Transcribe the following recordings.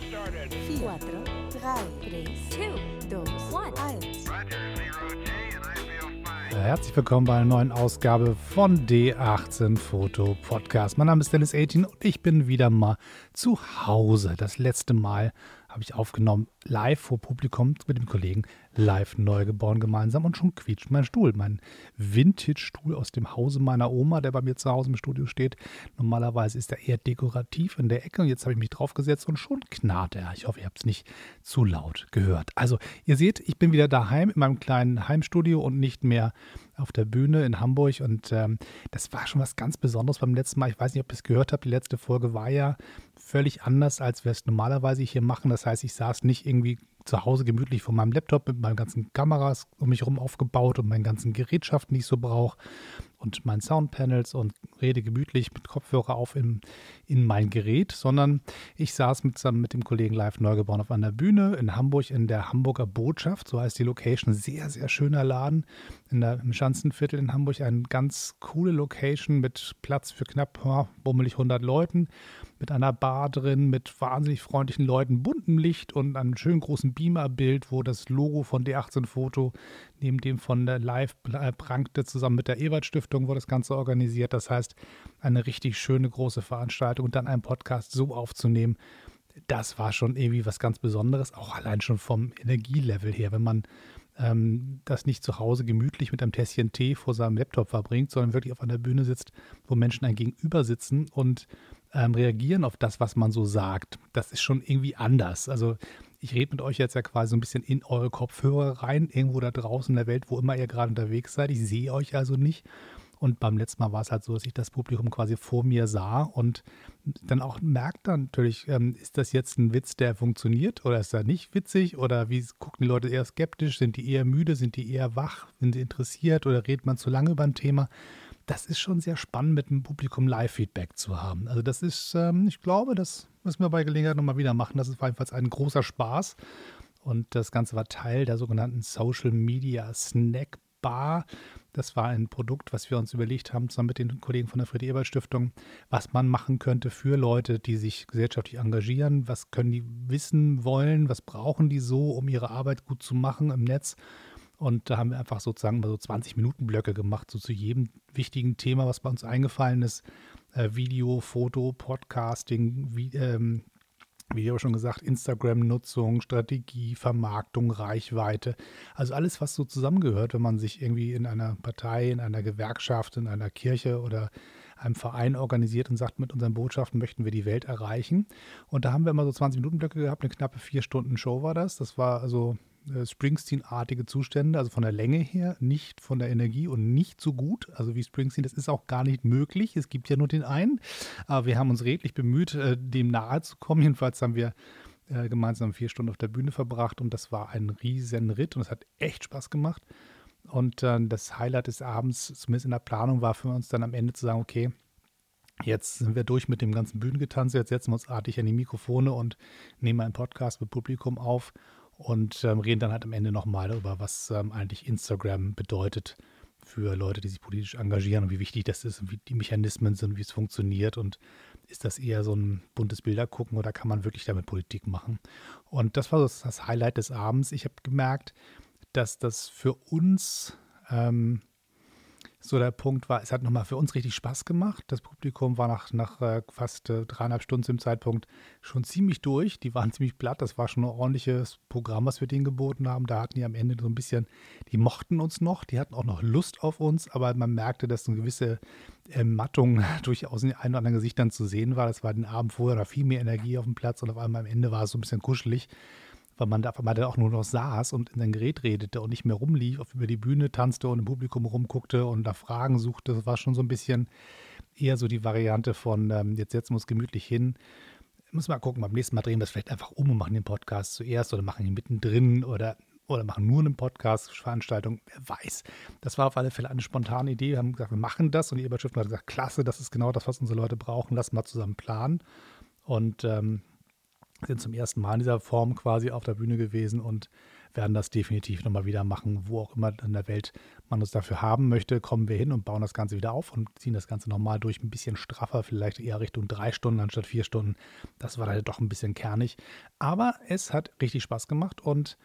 started. 4, 3, 2, 1. Herzlich willkommen bei einer neuen Ausgabe von D18 Foto Podcast. Mein Name ist Dennis 18 und ich bin wieder mal zu Hause. Das letzte Mal habe ich aufgenommen live vor Publikum mit dem Kollegen live Neugeboren gemeinsam und schon quietscht mein Stuhl. Mein Vintage-Stuhl aus dem Hause meiner Oma, der bei mir zu Hause im Studio steht. Normalerweise ist er eher dekorativ in der Ecke und jetzt habe ich mich draufgesetzt und schon knarrt er. Ich hoffe, ihr habt es nicht zu laut gehört. Also, ihr seht, ich bin wieder daheim in meinem kleinen Heimstudio und nicht mehr auf der Bühne in Hamburg und ähm, das war schon was ganz Besonderes beim letzten Mal. Ich weiß nicht, ob ihr es gehört habt. Die letzte Folge war ja völlig anders, als wir es normalerweise hier machen. Das heißt, ich saß nicht irgendwie zu Hause gemütlich vor meinem Laptop mit meinen ganzen Kameras um mich herum aufgebaut und meinen ganzen Gerätschaften, die ich so brauche und meinen Soundpanels und rede gemütlich mit Kopfhörer auf in, in mein Gerät, sondern ich saß mit, mit dem Kollegen live Neugeborn auf einer Bühne in Hamburg in der Hamburger Botschaft, so heißt die Location, sehr, sehr schöner Laden in der, im Schanzenviertel in Hamburg, eine ganz coole Location mit Platz für knapp ja, bummelig 100 Leuten, mit einer Bar drin, mit wahnsinnig freundlichen Leuten, buntem Licht und einem schönen großen Beamer-Bild, wo das Logo von D18 Foto neben dem von der Live prangte, zusammen mit der Ebert-Stiftung wurde das Ganze organisiert. Das heißt, eine richtig schöne große Veranstaltung und dann einen Podcast so aufzunehmen, das war schon irgendwie was ganz Besonderes, auch allein schon vom Energielevel her, wenn man ähm, das nicht zu Hause gemütlich mit einem Tässchen Tee vor seinem Laptop verbringt, sondern wirklich auf einer Bühne sitzt, wo Menschen ein Gegenüber sitzen und ähm, reagieren auf das, was man so sagt. Das ist schon irgendwie anders. Also ich rede mit euch jetzt ja quasi so ein bisschen in eure Kopfhörer rein, irgendwo da draußen in der Welt, wo immer ihr gerade unterwegs seid. Ich sehe euch also nicht. Und beim letzten Mal war es halt so, dass ich das Publikum quasi vor mir sah und dann auch merkt dann natürlich, ähm, ist das jetzt ein Witz, der funktioniert oder ist er nicht witzig oder wie gucken die Leute eher skeptisch, sind die eher müde, sind die eher wach, sind sie interessiert oder redet man zu lange über ein Thema? Das ist schon sehr spannend, mit dem Publikum Live-Feedback zu haben. Also das ist, ähm, ich glaube, das müssen wir bei Gelegenheit nochmal wieder machen. Das ist jedenfalls ein großer Spaß. Und das Ganze war Teil der sogenannten Social Media Snack Bar. Das war ein Produkt, was wir uns überlegt haben, zusammen mit den Kollegen von der Friedrich-Ebert-Stiftung, was man machen könnte für Leute, die sich gesellschaftlich engagieren. Was können die wissen wollen? Was brauchen die so, um ihre Arbeit gut zu machen im Netz? Und da haben wir einfach sozusagen mal so 20 Minuten Blöcke gemacht, so zu jedem wichtigen Thema, was bei uns eingefallen ist. Äh, Video, Foto, Podcasting, wie, ähm, wie ich schon gesagt, Instagram-Nutzung, Strategie, Vermarktung, Reichweite. Also alles, was so zusammengehört, wenn man sich irgendwie in einer Partei, in einer Gewerkschaft, in einer Kirche oder einem Verein organisiert und sagt, mit unseren Botschaften möchten wir die Welt erreichen. Und da haben wir immer so 20 Minuten Blöcke gehabt, eine knappe vier Stunden Show war das. Das war also Springsteen-artige Zustände, also von der Länge her, nicht von der Energie und nicht so gut. Also wie Springsteen, das ist auch gar nicht möglich. Es gibt ja nur den einen. Aber wir haben uns redlich bemüht, äh, dem nahe zu kommen. Jedenfalls haben wir äh, gemeinsam vier Stunden auf der Bühne verbracht und das war ein riesen Ritt und es hat echt Spaß gemacht. Und das Highlight des Abends, zumindest in der Planung, war für uns dann am Ende zu sagen, okay, Jetzt sind wir durch mit dem ganzen Bühnengetanz. Jetzt setzen wir uns artig an die Mikrofone und nehmen einen Podcast mit Publikum auf und ähm, reden dann halt am Ende nochmal darüber, was ähm, eigentlich Instagram bedeutet für Leute, die sich politisch engagieren und wie wichtig das ist und wie die Mechanismen sind, wie es funktioniert und ist das eher so ein buntes Bilder gucken oder kann man wirklich damit Politik machen? Und das war so das Highlight des Abends. Ich habe gemerkt, dass das für uns ähm, so der Punkt war, es hat nochmal für uns richtig Spaß gemacht. Das Publikum war nach, nach äh, fast äh, dreieinhalb Stunden zum Zeitpunkt schon ziemlich durch. Die waren ziemlich platt. Das war schon ein ordentliches Programm, was wir denen geboten haben. Da hatten die am Ende so ein bisschen, die mochten uns noch, die hatten auch noch Lust auf uns, aber man merkte, dass eine gewisse Ermattung durchaus in den ein oder anderen Gesichtern zu sehen war. Das war den Abend vorher, da viel mehr Energie auf dem Platz und auf einmal am Ende war es so ein bisschen kuschelig weil man da auf einmal dann auch nur noch saß und in sein Gerät redete und nicht mehr rumlief, über die Bühne tanzte und im Publikum rumguckte und da Fragen suchte. Das war schon so ein bisschen eher so die Variante von, ähm, jetzt setzen wir uns gemütlich hin. Muss mal gucken, beim nächsten Mal drehen wir es vielleicht einfach um und machen den Podcast zuerst oder machen ihn mittendrin oder, oder machen nur eine Podcast-Veranstaltung. Wer weiß. Das war auf alle Fälle eine spontane Idee. Wir haben gesagt, wir machen das und die Überschrift hat gesagt, klasse, das ist genau das, was unsere Leute brauchen. Lass mal zusammen planen. Und ähm, sind zum ersten Mal in dieser Form quasi auf der Bühne gewesen und werden das definitiv nochmal wieder machen, wo auch immer in der Welt man uns dafür haben möchte, kommen wir hin und bauen das Ganze wieder auf und ziehen das Ganze nochmal durch, ein bisschen straffer, vielleicht eher Richtung drei Stunden anstatt vier Stunden. Das war halt doch ein bisschen kernig. Aber es hat richtig Spaß gemacht und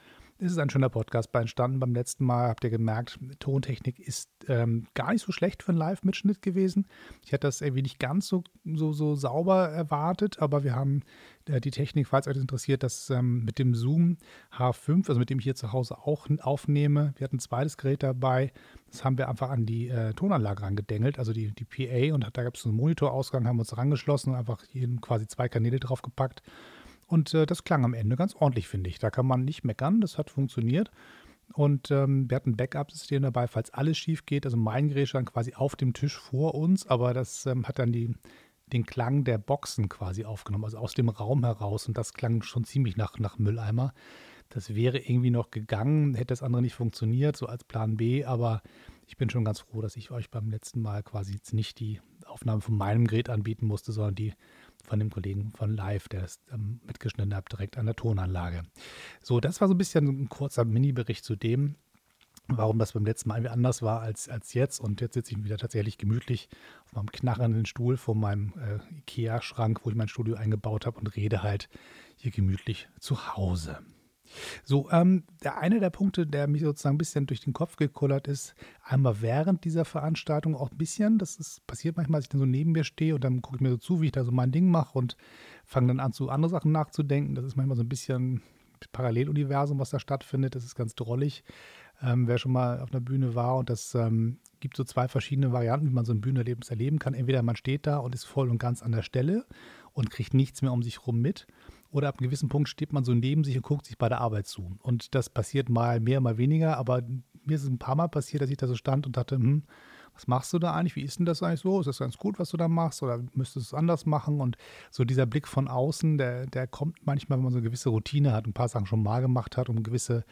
ist ein schöner Podcast bei entstanden. Beim letzten Mal habt ihr gemerkt, Tontechnik ist ähm, gar nicht so schlecht für einen Live-Mitschnitt gewesen. Ich hätte das irgendwie nicht ganz so, so, so sauber erwartet, aber wir haben äh, die Technik, falls euch das interessiert, das ähm, mit dem Zoom H5, also mit dem ich hier zu Hause auch aufnehme. Wir hatten ein zweites Gerät dabei. Das haben wir einfach an die äh, Tonanlage rangedengelt, also die, die PA. Und da gab es einen Monitorausgang, haben uns rangeschlossen und einfach hier quasi zwei Kanäle draufgepackt. Und äh, das klang am Ende ganz ordentlich, finde ich. Da kann man nicht meckern, das hat funktioniert. Und ähm, wir hatten ein Backup-System dabei, falls alles schief geht. Also mein Gerät stand quasi auf dem Tisch vor uns, aber das ähm, hat dann die, den Klang der Boxen quasi aufgenommen, also aus dem Raum heraus. Und das klang schon ziemlich nach, nach Mülleimer. Das wäre irgendwie noch gegangen, hätte das andere nicht funktioniert, so als Plan B. Aber ich bin schon ganz froh, dass ich euch beim letzten Mal quasi jetzt nicht die Aufnahme von meinem Gerät anbieten musste, sondern die von dem Kollegen von Live, der es ähm, mitgeschnitten hat, direkt an der Tonanlage. So, das war so ein bisschen ein kurzer Mini-Bericht zu dem, warum das beim letzten Mal irgendwie anders war als, als jetzt. Und jetzt sitze ich wieder tatsächlich gemütlich auf meinem knarrenden Stuhl vor meinem äh, IKEA-Schrank, wo ich mein Studio eingebaut habe und rede halt hier gemütlich zu Hause. So, ähm, der eine der Punkte, der mich sozusagen ein bisschen durch den Kopf gekullert ist, einmal während dieser Veranstaltung auch ein bisschen, das ist, passiert manchmal, dass ich dann so neben mir stehe und dann gucke ich mir so zu, wie ich da so mein Ding mache und fange dann an, zu andere Sachen nachzudenken. Das ist manchmal so ein bisschen Paralleluniversum, was da stattfindet. Das ist ganz drollig. Ähm, wer schon mal auf einer Bühne war und das ähm, gibt so zwei verschiedene Varianten, wie man so ein Bühnenerlebnis erleben kann. Entweder man steht da und ist voll und ganz an der Stelle und kriegt nichts mehr um sich rum mit oder ab einem gewissen Punkt steht man so neben sich und guckt sich bei der Arbeit zu. Und das passiert mal mehr, mal weniger, aber mir ist es ein paar Mal passiert, dass ich da so stand und dachte, hm, was machst du da eigentlich? Wie ist denn das eigentlich so? Ist das ganz gut, was du da machst? Oder müsstest du es anders machen? Und so dieser Blick von außen, der, der kommt manchmal, wenn man so eine gewisse Routine hat, ein paar Sachen schon mal gemacht hat und gewisse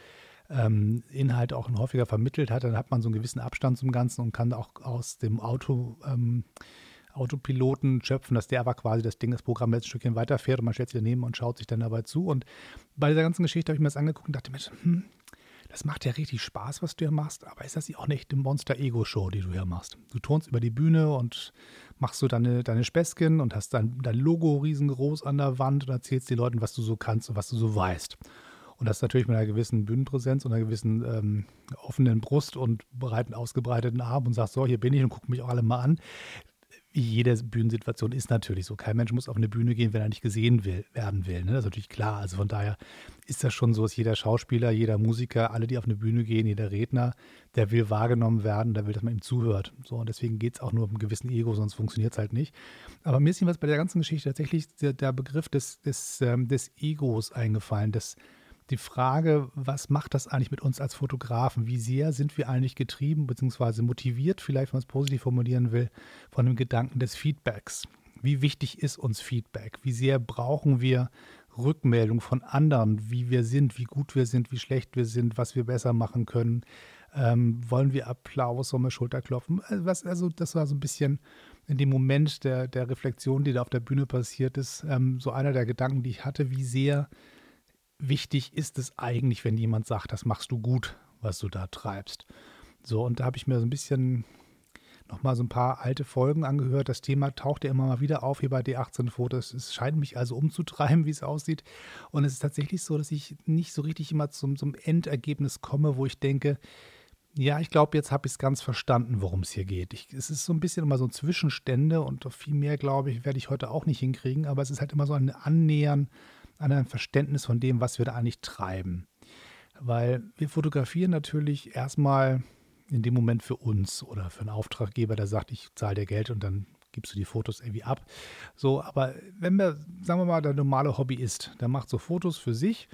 ähm, Inhalte auch häufiger vermittelt hat, dann hat man so einen gewissen Abstand zum Ganzen und kann auch aus dem Auto ähm, Autopiloten schöpfen, dass der aber quasi das Ding, das Programm jetzt ein Stückchen weiterfährt und man stellt sich daneben und schaut sich dann dabei zu. Und bei dieser ganzen Geschichte habe ich mir das angeguckt und dachte mir, hm, das macht ja richtig Spaß, was du hier machst, aber ist das auch nicht eine Monster-Ego-Show, die du hier machst? Du turnst über die Bühne und machst so deine, deine Späßchen und hast dann dein Logo riesengroß an der Wand und erzählst den Leuten, was du so kannst und was du so weißt. Und das natürlich mit einer gewissen Bühnenpräsenz und einer gewissen ähm, offenen Brust und breiten, ausgebreiteten Arm und sagst, so, hier bin ich und guck mich auch alle mal an jede Bühnensituation ist natürlich so. Kein Mensch muss auf eine Bühne gehen, wenn er nicht gesehen will, werden will. Ne? Das ist natürlich klar. Also von daher ist das schon so, dass jeder Schauspieler, jeder Musiker, alle, die auf eine Bühne gehen, jeder Redner, der will wahrgenommen werden, der will, dass man ihm zuhört. So, und deswegen geht es auch nur um einen gewissen Ego, sonst funktioniert es halt nicht. Aber mir ist jedenfalls bei der ganzen Geschichte tatsächlich der, der Begriff des, des, ähm, des Egos eingefallen, des die Frage, was macht das eigentlich mit uns als Fotografen? Wie sehr sind wir eigentlich getrieben bzw. motiviert, vielleicht wenn man es positiv formulieren will, von dem Gedanken des Feedbacks? Wie wichtig ist uns Feedback? Wie sehr brauchen wir Rückmeldung von anderen, wie wir sind, wie gut wir sind, wie schlecht wir sind, was wir besser machen können? Ähm, wollen wir Applaus, sollen wir Schulterklopfen? Also, was, also das war so ein bisschen in dem Moment der, der Reflexion, die da auf der Bühne passiert ist, ähm, so einer der Gedanken, die ich hatte, wie sehr wichtig ist es eigentlich, wenn jemand sagt, das machst du gut, was du da treibst. So, und da habe ich mir so ein bisschen nochmal so ein paar alte Folgen angehört. Das Thema taucht ja immer mal wieder auf hier bei D18 Fotos. Es scheint mich also umzutreiben, wie es aussieht. Und es ist tatsächlich so, dass ich nicht so richtig immer zum, zum Endergebnis komme, wo ich denke, ja, ich glaube, jetzt habe ich es ganz verstanden, worum es hier geht. Ich, es ist so ein bisschen immer so Zwischenstände und viel mehr, glaube ich, werde ich heute auch nicht hinkriegen, aber es ist halt immer so ein Annähern an ein Verständnis von dem, was wir da eigentlich treiben. Weil wir fotografieren natürlich erstmal in dem Moment für uns oder für einen Auftraggeber, der sagt, ich zahle dir Geld und dann gibst du die Fotos irgendwie ab. So, aber wenn wir, sagen wir mal, der normale Hobbyist, der macht so Fotos für sich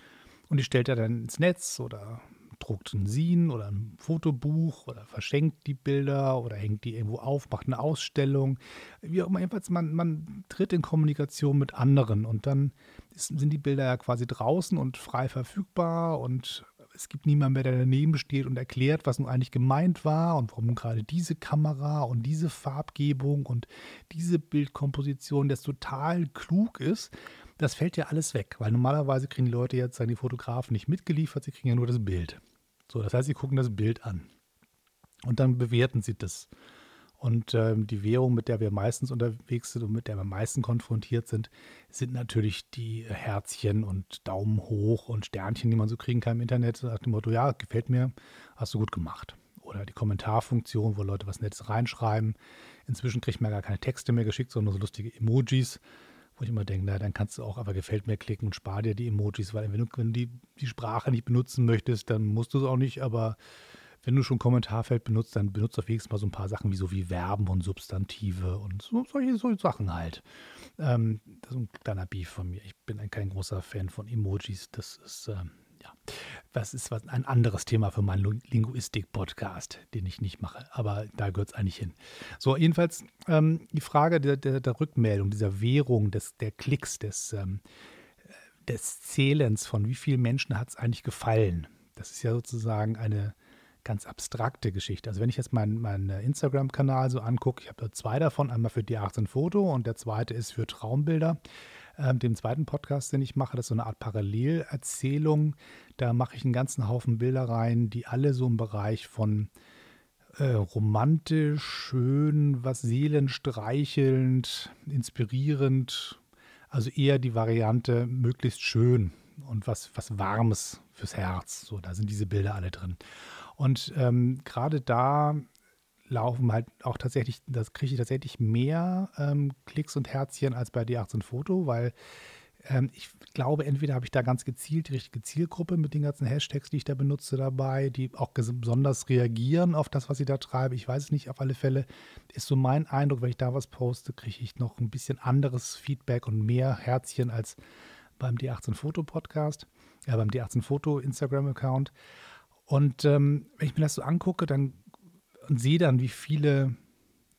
und die stellt er dann ins Netz oder druckt ein Sin oder ein Fotobuch oder verschenkt die Bilder oder hängt die irgendwo auf, macht eine Ausstellung. Wie auch immer, jedenfalls, man, man tritt in Kommunikation mit anderen und dann ist, sind die Bilder ja quasi draußen und frei verfügbar und es gibt niemanden mehr, der daneben steht und erklärt, was nun eigentlich gemeint war und warum gerade diese Kamera und diese Farbgebung und diese Bildkomposition, das total klug ist, Das fällt ja alles weg, weil normalerweise kriegen die Leute jetzt die Fotografen nicht mitgeliefert, sie kriegen ja nur das Bild. So, das heißt, sie gucken das Bild an und dann bewerten sie das. Und ähm, die Währung, mit der wir meistens unterwegs sind und mit der wir am meisten konfrontiert sind, sind natürlich die Herzchen und Daumen hoch und Sternchen, die man so kriegen kann im Internet. Nach dem Motto, ja, gefällt mir, hast du gut gemacht. Oder die Kommentarfunktion, wo Leute was Nettes reinschreiben. Inzwischen kriegt man gar keine Texte mehr geschickt, sondern so lustige Emojis, wo ich immer denke, na, dann kannst du auch aber gefällt mir klicken und spar dir die Emojis, weil wenn du wenn die, die Sprache nicht benutzen möchtest, dann musst du es auch nicht, aber wenn du schon Kommentarfeld benutzt, dann benutzt auf wenigstens mal so ein paar Sachen wie so wie Verben und Substantive und so, solche, solche Sachen halt. Ähm, das ist ein kleiner Beef von mir. Ich bin kein großer Fan von Emojis. Das ist, ähm, ja, das ist was, ein anderes Thema für meinen Linguistik-Podcast, den ich nicht mache. Aber da gehört es eigentlich hin. So, jedenfalls ähm, die Frage der, der, der, Rückmeldung, dieser Währung, des, der Klicks, des, ähm, des Zählens von wie vielen Menschen hat es eigentlich gefallen. Das ist ja sozusagen eine ganz abstrakte Geschichte. Also wenn ich jetzt meinen mein Instagram-Kanal so angucke, ich habe da zwei davon, einmal für die 18 Foto und der zweite ist für Traumbilder. Ähm, dem zweiten Podcast, den ich mache, das ist so eine Art Parallelerzählung. Da mache ich einen ganzen Haufen Bilder rein, die alle so im Bereich von äh, romantisch, schön, was seelenstreichelnd, inspirierend, also eher die Variante möglichst schön und was, was Warmes fürs Herz. So, da sind diese Bilder alle drin. Und ähm, gerade da laufen halt auch tatsächlich, das kriege ich tatsächlich mehr ähm, Klicks und Herzchen als bei D18 Foto, weil ähm, ich glaube, entweder habe ich da ganz gezielt die richtige Zielgruppe mit den ganzen Hashtags, die ich da benutze, dabei, die auch besonders reagieren auf das, was ich da treibe. Ich weiß es nicht, auf alle Fälle ist so mein Eindruck, wenn ich da was poste, kriege ich noch ein bisschen anderes Feedback und mehr Herzchen als beim D18 Foto Podcast, ja, beim D18 Foto Instagram Account. Und ähm, wenn ich mir das so angucke, dann und sehe dann, wie viele,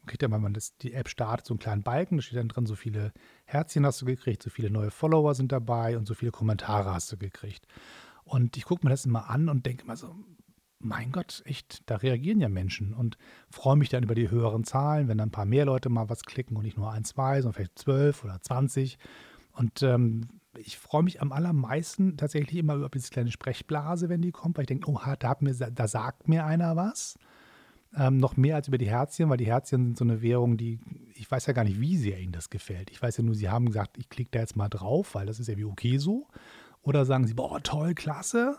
kriegt ja, wenn man das, die App startet, so einen kleinen Balken, da steht dann drin, so viele Herzchen hast du gekriegt, so viele neue Follower sind dabei und so viele Kommentare hast du gekriegt. Und ich gucke mir das immer an und denke immer so, mein Gott, echt, da reagieren ja Menschen und freue mich dann über die höheren Zahlen, wenn dann ein paar mehr Leute mal was klicken und nicht nur ein, zwei, sondern vielleicht zwölf oder zwanzig. Und ähm, ich freue mich am allermeisten tatsächlich immer über diese kleine Sprechblase, wenn die kommt, weil ich denke, oh, da, mir, da sagt mir einer was. Ähm, noch mehr als über die Herzchen, weil die Herzchen sind so eine Währung, die, ich weiß ja gar nicht, wie sehr ihnen das gefällt. Ich weiß ja nur, sie haben gesagt, ich klicke da jetzt mal drauf, weil das ist ja wie okay so. Oder sagen sie, boah, toll, klasse.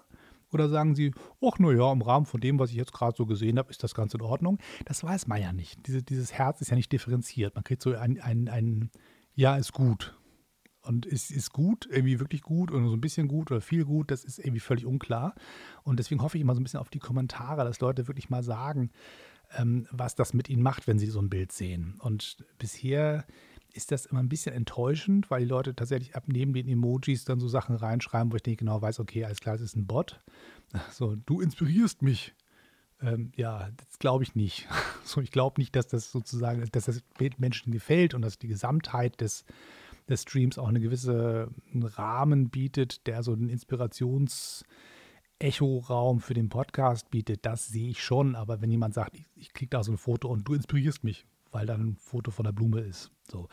Oder sagen sie, ach, naja, im Rahmen von dem, was ich jetzt gerade so gesehen habe, ist das Ganze in Ordnung. Das weiß man ja nicht. Diese, dieses Herz ist ja nicht differenziert. Man kriegt so ein, ein, ein Ja, ist gut und ist, ist gut, irgendwie wirklich gut oder so ein bisschen gut oder viel gut, das ist irgendwie völlig unklar. Und deswegen hoffe ich immer so ein bisschen auf die Kommentare, dass Leute wirklich mal sagen, ähm, was das mit ihnen macht, wenn sie so ein Bild sehen. Und bisher ist das immer ein bisschen enttäuschend, weil die Leute tatsächlich ab neben den Emojis dann so Sachen reinschreiben, wo ich nicht genau weiß, okay, alles klar, das ist ein Bot. So, du inspirierst mich. Ähm, ja, das glaube ich nicht. So, ich glaube nicht, dass das sozusagen, dass das Bild Menschen gefällt und dass die Gesamtheit des, des Streams auch eine gewisse Rahmen bietet, der so einen Inspirations- Echo-Raum für den Podcast bietet, das sehe ich schon. Aber wenn jemand sagt, ich, ich klicke da so ein Foto und du inspirierst mich, weil da ein Foto von der Blume ist, so.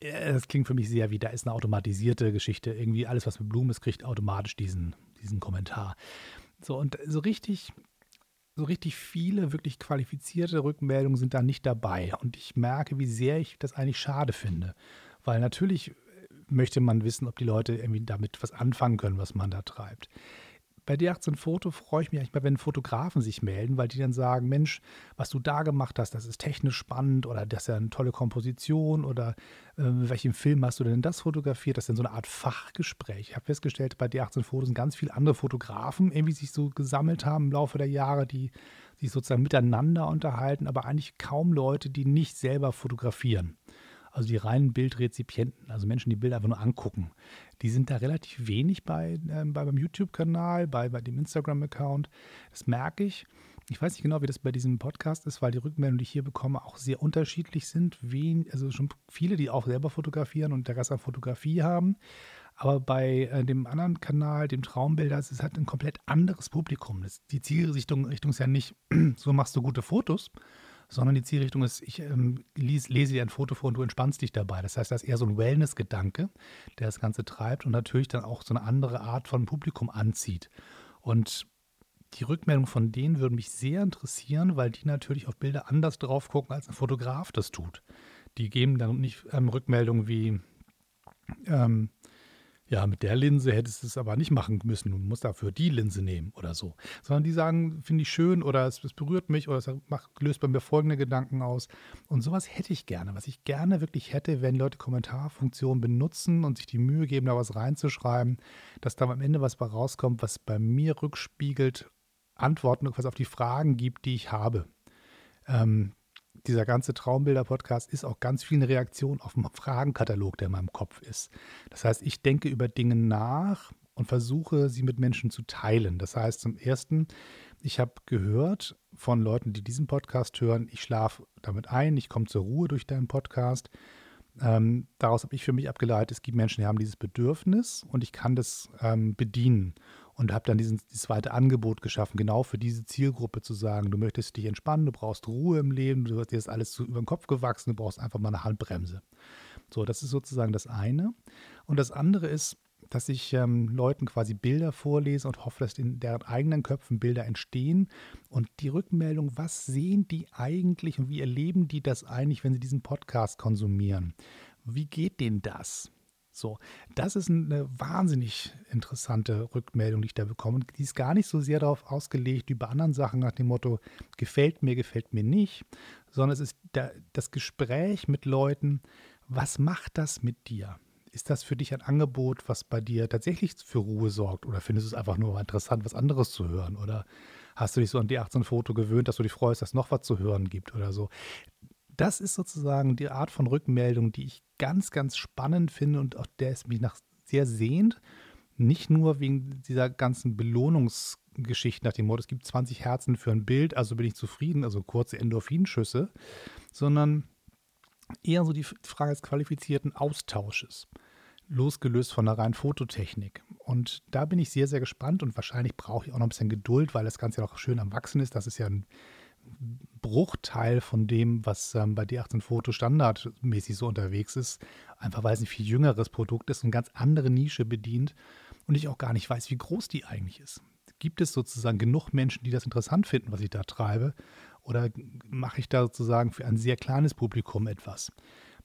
Das klingt für mich sehr wie, da ist eine automatisierte Geschichte. Irgendwie alles, was mit Blumen ist, kriegt automatisch diesen, diesen Kommentar. So, und so richtig, so richtig viele wirklich qualifizierte Rückmeldungen sind da nicht dabei. Und ich merke, wie sehr ich das eigentlich schade finde. Weil natürlich möchte man wissen, ob die Leute irgendwie damit was anfangen können, was man da treibt. Bei D18 Foto freue ich mich eigentlich mal, wenn Fotografen sich melden, weil die dann sagen, Mensch, was du da gemacht hast, das ist technisch spannend oder das ist ja eine tolle Komposition oder äh, welchen Film hast du denn das fotografiert? Das ist dann so eine Art Fachgespräch. Ich habe festgestellt, bei D18 Fotos sind ganz viele andere Fotografen irgendwie sich so gesammelt haben im Laufe der Jahre, die sich sozusagen miteinander unterhalten, aber eigentlich kaum Leute, die nicht selber fotografieren. Also die reinen Bildrezipienten, also Menschen, die Bilder einfach nur angucken, die sind da relativ wenig bei, äh, bei beim YouTube-Kanal, bei, bei dem Instagram-Account. Das merke ich. Ich weiß nicht genau, wie das bei diesem Podcast ist, weil die Rückmeldungen, die ich hier bekomme, auch sehr unterschiedlich sind. Wen, also schon viele, die auch selber fotografieren und Interesse an Fotografie haben. Aber bei äh, dem anderen Kanal, dem Traumbilder, ist es halt ein komplett anderes Publikum. Das, die Zielrichtung Richtung ist ja nicht, so machst du gute Fotos, sondern die Zielrichtung ist, ich ähm, lese, lese dir ein Foto vor und du entspannst dich dabei. Das heißt, das ist eher so ein Wellness-Gedanke, der das Ganze treibt und natürlich dann auch so eine andere Art von Publikum anzieht. Und die Rückmeldung von denen würde mich sehr interessieren, weil die natürlich auf Bilder anders drauf gucken, als ein Fotograf das tut. Die geben dann nicht ähm, Rückmeldungen wie, ähm, ja, mit der Linse hättest du es aber nicht machen müssen, du musst dafür die Linse nehmen oder so. Sondern die sagen, finde ich schön oder es, es, berührt mich oder es macht, löst bei mir folgende Gedanken aus. Und sowas hätte ich gerne. Was ich gerne wirklich hätte, wenn Leute Kommentarfunktionen benutzen und sich die Mühe geben, da was reinzuschreiben, dass da am Ende was bei rauskommt, was bei mir rückspiegelt, Antworten quasi auf die Fragen gibt, die ich habe. Ähm, dieser ganze Traumbilder-Podcast ist auch ganz viel eine Reaktion auf einen Fragenkatalog, der in meinem Kopf ist. Das heißt, ich denke über Dinge nach und versuche, sie mit Menschen zu teilen. Das heißt, zum Ersten, ich habe gehört von Leuten, die diesen Podcast hören, ich schlafe damit ein, ich komme zur Ruhe durch deinen Podcast. Ähm, daraus habe ich für mich abgeleitet, es gibt Menschen, die haben dieses Bedürfnis und ich kann das ähm, bedienen und habe dann dieses zweite Angebot geschaffen, genau für diese Zielgruppe zu sagen, du möchtest dich entspannen, du brauchst Ruhe im Leben, du hast dir das alles zu, über den Kopf gewachsen, du brauchst einfach mal eine Handbremse. So, das ist sozusagen das eine. Und das andere ist, dass ich ähm, Leuten quasi Bilder vorlese und hoffe, dass in deren eigenen Köpfen Bilder entstehen. Und die Rückmeldung, was sehen die eigentlich und wie erleben die das eigentlich, wenn sie diesen Podcast konsumieren? Wie geht denen das? So, das ist eine wahnsinnig interessante Rückmeldung, die ich da bekomme. Die ist gar nicht so sehr darauf ausgelegt wie bei anderen Sachen nach dem Motto, gefällt mir, gefällt mir nicht, sondern es ist das Gespräch mit Leuten, was macht das mit dir? Ist das für dich ein Angebot, was bei dir tatsächlich für Ruhe sorgt? Oder findest du es einfach nur interessant, was anderes zu hören? Oder hast du dich so an die 18 Foto gewöhnt, dass du dich freust, dass es noch was zu hören gibt oder so? Das ist sozusagen die Art von Rückmeldung, die ich ganz, ganz spannend finde und auch der es mich nach sehr sehnt. Nicht nur wegen dieser ganzen Belohnungsgeschichte nach dem Motto, es gibt 20 Herzen für ein Bild, also bin ich zufrieden, also kurze Endorphinschüsse, sondern eher so die Frage des qualifizierten Austausches, losgelöst von der reinen Fototechnik. Und da bin ich sehr, sehr gespannt und wahrscheinlich brauche ich auch noch ein bisschen Geduld, weil das Ganze ja auch schön am Wachsen ist. Das ist ja ein Bruchteil von dem, was ähm, bei D18 Foto standardmäßig so unterwegs ist. Einfach weil es ein viel jüngeres Produkt ist und ganz andere Nische bedient und ich auch gar nicht weiß, wie groß die eigentlich ist. Gibt es sozusagen genug Menschen, die das interessant finden, was ich da treibe? Oder mache ich da sozusagen für ein sehr kleines Publikum etwas?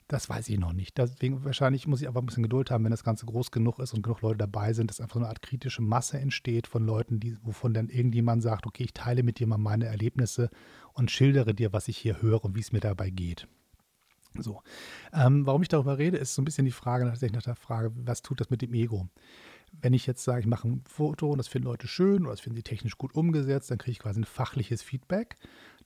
Das weiß ich noch nicht. Deswegen wahrscheinlich muss ich einfach ein bisschen Geduld haben, wenn das Ganze groß genug ist und genug Leute dabei sind, dass einfach so eine Art kritische Masse entsteht von Leuten, die, wovon dann irgendjemand sagt, okay, ich teile mit dir mal meine Erlebnisse und schildere dir, was ich hier höre und wie es mir dabei geht. So, ähm, warum ich darüber rede, ist so ein bisschen die Frage tatsächlich nach der Frage, was tut das mit dem Ego? Wenn ich jetzt sage, ich mache ein Foto und das finden Leute schön oder das finden sie technisch gut umgesetzt, dann kriege ich quasi ein fachliches Feedback.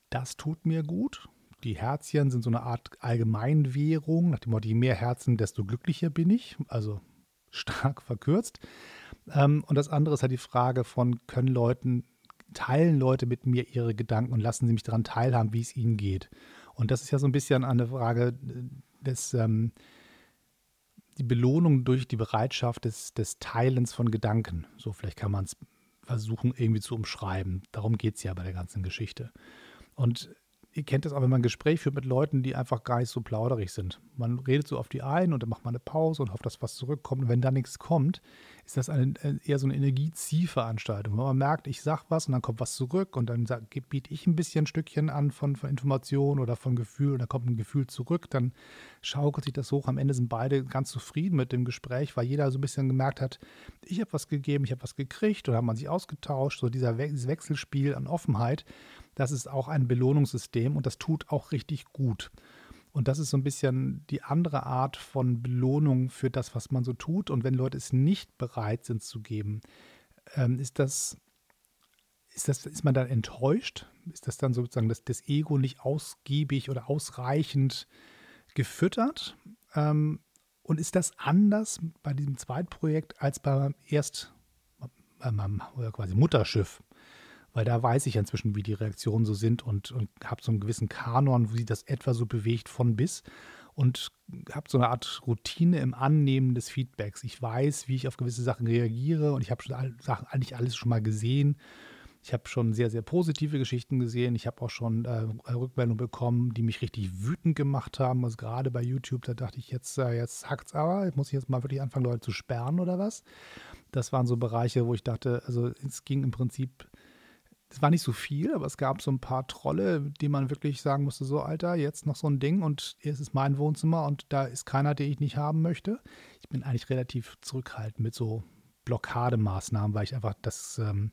Das tut mir gut die Herzchen sind so eine Art Allgemeinwährung, nach dem Motto, je mehr Herzen, desto glücklicher bin ich, also stark verkürzt. Ähm, und das andere ist halt die Frage von, können Leuten, teilen Leute mit mir ihre Gedanken und lassen sie mich daran teilhaben, wie es ihnen geht. Und das ist ja so ein bisschen eine Frage des, ähm, die Belohnung durch die Bereitschaft des, des Teilens von Gedanken. So, vielleicht kann man es versuchen, irgendwie zu umschreiben. Darum geht es ja bei der ganzen Geschichte. Und ihr kennt das auch, wenn man ein Gespräch führt mit Leuten, die einfach gar nicht so plauderig sind. Man redet so auf die ein und dann macht man eine Pause und hofft, dass was zurückkommt. Und wenn da nichts kommt, ist das eine, äh, eher so eine Energieziehveranstaltung. Wenn man merkt, ich sage was und dann kommt was zurück und dann biete ich ein bisschen ein Stückchen an von, von Information oder von Gefühl und dann kommt ein Gefühl zurück, dann schaukelt sich das hoch. Am Ende sind beide ganz zufrieden mit dem Gespräch, weil jeder so ein bisschen gemerkt hat, ich habe was gegeben, ich habe was gekriegt oder hat man sich ausgetauscht. So dieser dieses Wechselspiel an Offenheit das ist auch ein Belohnungssystem und das tut auch richtig gut. Und das ist so ein bisschen die andere Art von Belohnung für das, was man so tut. Und wenn Leute es nicht bereit sind zu geben, ähm, ist das, ist das, ist man dann enttäuscht? Ist das dann sozusagen das, das Ego nicht ausgiebig oder ausreichend gefüttert? Ähm, und ist das anders bei diesem Zweitprojekt als beim Erst, bei meinem quasi Mutterschiff? Weil da weiß ich inzwischen, wie die Reaktionen so sind und, und habe so einen gewissen Kanon, wie das etwa so bewegt von bis und habe so eine Art Routine im Annehmen des Feedbacks. Ich weiß, wie ich auf gewisse Sachen reagiere und ich habe schon all, Sachen eigentlich alles schon mal gesehen Ich habe schon sehr, sehr positive Geschichten gesehen. Ich habe auch schon äh, Rückmeldungen bekommen, die mich richtig wütend gemacht haben. Also gerade bei YouTube, da dachte ich, jetzt, äh, jetzt hackt's aber. Muss ich jetzt mal wirklich anfangen, Leute zu sperren oder was? Das waren so Bereiche, wo ich dachte, also es ging im Prinzip es war nicht so viel, aber es gab so ein paar Trolle, die man wirklich sagen musste, so Alter, jetzt noch so ein Ding und es ist mein Wohnzimmer und da ist keiner, den ich nicht haben möchte. Ich bin eigentlich relativ zurückhaltend mit so Blockademaßnahmen, weil ich einfach das ähm,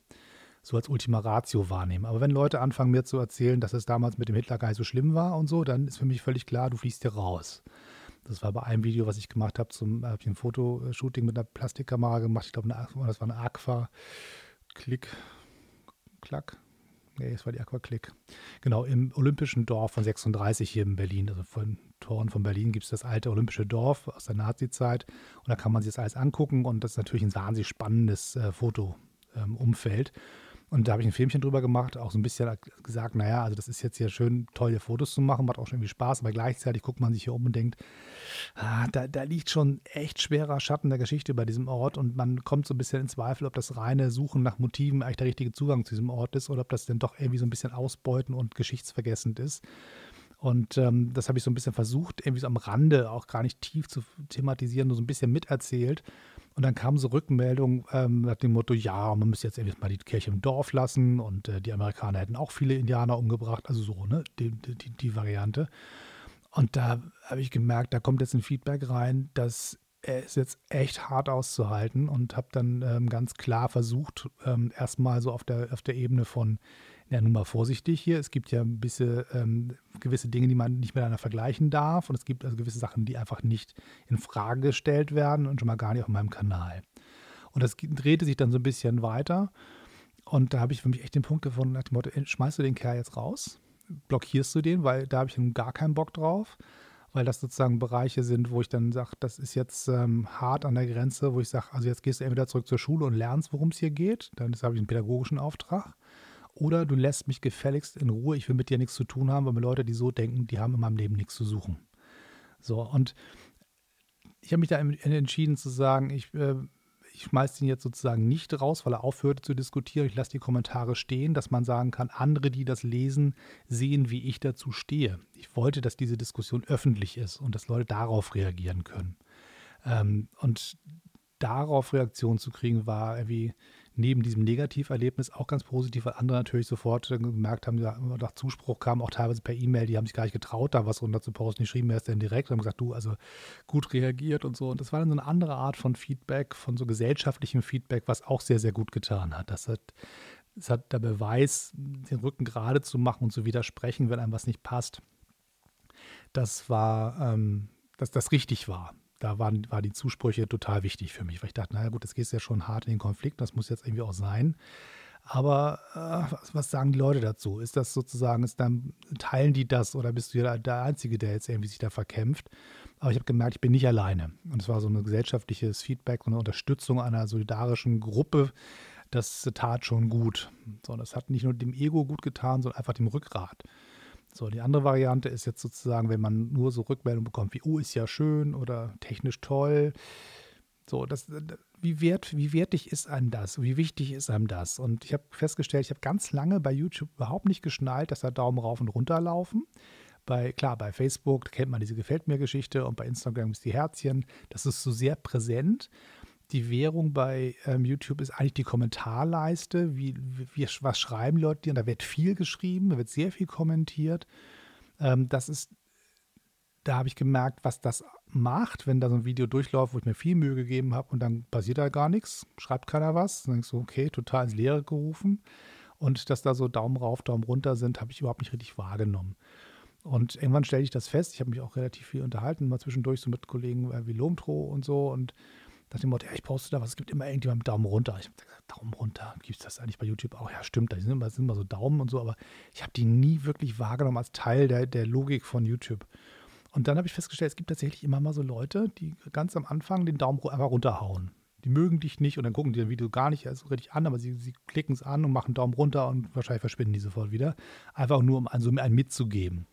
so als Ultima Ratio wahrnehme. Aber wenn Leute anfangen mir zu erzählen, dass es damals mit dem Hitler so schlimm war und so, dann ist für mich völlig klar, du fließt hier raus. Das war bei einem Video, was ich gemacht habe, zum habe ich ein Fotoshooting mit einer Plastikkamera gemacht. Ich glaube, das war eine Aqua Klick Klack. Nee, es war die Aquaclick. Genau, im Olympischen Dorf von 36 hier in Berlin. Also von Toren von Berlin gibt es das alte Olympische Dorf aus der Nazi-Zeit. Und da kann man sich das alles angucken. Und das ist natürlich ein wahnsinnig spannendes äh, Fotoumfeld. Ähm, und da habe ich ein Filmchen drüber gemacht, auch so ein bisschen gesagt, naja, also das ist jetzt hier schön, tolle Fotos zu machen, macht auch schon irgendwie Spaß, aber gleichzeitig guckt man sich hier um und denkt, ah, da, da liegt schon echt schwerer Schatten der Geschichte bei diesem Ort und man kommt so ein bisschen in Zweifel, ob das reine Suchen nach Motiven eigentlich der richtige Zugang zu diesem Ort ist oder ob das denn doch irgendwie so ein bisschen ausbeuten und geschichtsvergessend ist. Und ähm, das habe ich so ein bisschen versucht, irgendwie so am Rande auch gar nicht tief zu thematisieren, nur so ein bisschen miterzählt. Und dann kam so Rückmeldung ähm, nach dem Motto, ja, man müsste jetzt irgendwie mal die Kirche im Dorf lassen. Und äh, die Amerikaner hätten auch viele Indianer umgebracht, also so, ne, die, die, die Variante. Und da habe ich gemerkt, da kommt jetzt ein Feedback rein, dass es jetzt echt hart auszuhalten. Und habe dann ähm, ganz klar versucht, ähm, erstmal so auf der, auf der Ebene von, ja, nun mal vorsichtig hier. Es gibt ja ein bisschen ähm, gewisse Dinge, die man nicht miteinander vergleichen darf. Und es gibt also gewisse Sachen, die einfach nicht in Frage gestellt werden und schon mal gar nicht auf meinem Kanal. Und das drehte sich dann so ein bisschen weiter. Und da habe ich für mich echt den Punkt gefunden, nach dem Motto, schmeißt du den Kerl jetzt raus? Blockierst du den, weil da habe ich nun gar keinen Bock drauf weil das sozusagen Bereiche sind, wo ich dann sage, das ist jetzt ähm, hart an der Grenze, wo ich sage, also jetzt gehst du entweder zurück zur Schule und lernst, worum es hier geht, dann habe ich einen pädagogischen Auftrag, oder du lässt mich gefälligst in Ruhe, ich will mit dir nichts zu tun haben, weil mir Leute, die so denken, die haben in meinem Leben nichts zu suchen. So, und ich habe mich da entschieden zu sagen, ich, äh, ich schmeiße den jetzt sozusagen nicht raus, weil er aufhörte zu diskutieren. Ich lasse die Kommentare stehen, dass man sagen kann, andere, die das lesen, sehen, wie ich dazu stehe. Ich wollte, dass diese Diskussion öffentlich ist und dass Leute darauf reagieren können. Ähm, und darauf Reaktionen zu kriegen, war irgendwie neben diesem Negativerlebnis auch ganz positiv, weil andere natürlich sofort gemerkt haben, nach Zuspruch kam auch teilweise per E-Mail, die haben sich gar nicht getraut, da was runter zu posten. Die schrieben mir erst dann direkt und haben gesagt, du, also gut reagiert und so. Und das war dann so eine andere Art von Feedback, von so gesellschaftlichem Feedback, was auch sehr, sehr gut getan hat. Das hat, das hat der Beweis, den Rücken gerade zu machen und zu widersprechen, wenn einem was nicht passt. Das war, ähm, dass das richtig war da waren, war die Zusprüche total wichtig für mich, weil ich dachte, naja gut, gehst du ja schon hart in den Konflikt, das muss jetzt irgendwie auch sein. Aber äh, was, was, sagen die Leute dazu? Ist das sozusagen, ist dann, teilen die das oder bist du ja der Einzige, der jetzt irgendwie sich da verkämpft? Aber ich habe gemerkt, ich bin nicht alleine. Und es war so ein gesellschaftliches Feedback und eine Unterstützung einer solidarischen Gruppe. Das tat schon gut. So, das hat nicht nur dem Ego gut getan, sondern einfach dem Rückgrat. So, die andere Variante ist jetzt sozusagen, wenn man nur so Rückmeldungen bekommt wie, oh, ist ja schön oder technisch toll. So, das, wie, wert, wie wertig ist einem das? Wie wichtig ist einem das? Und ich habe festgestellt, ich habe ganz lange bei YouTube überhaupt nicht geschnallt, dass da Daumen rauf und runter laufen. Bei, klar, bei Facebook kennt man diese Gefällt mir Geschichte und bei Instagram ist die Herzchen. Das ist so sehr präsent die Währung bei ähm, YouTube ist eigentlich die Kommentarleiste. Wie, wie, was schreiben Leute dir? da wird viel geschrieben, da wird sehr viel kommentiert. Ähm, das ist, da habe ich gemerkt, was das macht, wenn da so ein Video durchläuft, wo ich mir viel Mühe gegeben habe und dann passiert da gar nichts, schreibt keiner was. Dann denkst du, okay, total ins Leere gerufen. Und dass da so Daumen rauf, Daumen runter sind, habe ich überhaupt nicht richtig wahrgenommen. Und irgendwann stelle ich das fest. Ich habe mich auch relativ viel unterhalten, mal zwischendurch so mit Kollegen wie Lomtro und so. Und nach dem Motto, ja, ich poste da was, es gibt immer irgendjemand Daumen runter. Ich habe gesagt, Daumen runter, gibt es das eigentlich bei YouTube auch? Ja, stimmt, da sind immer, sind immer so Daumen und so, aber ich habe die nie wirklich wahrgenommen als Teil der, der Logik von YouTube. Und dann habe ich festgestellt, es gibt tatsächlich immer mal so Leute, die ganz am Anfang den Daumen einfach runterhauen. Die mögen dich nicht und dann gucken die das Video gar nicht so richtig an, aber sie, sie klicken es an und machen Daumen runter und wahrscheinlich verschwinden die sofort wieder. Einfach nur, um also einen mitzugeben.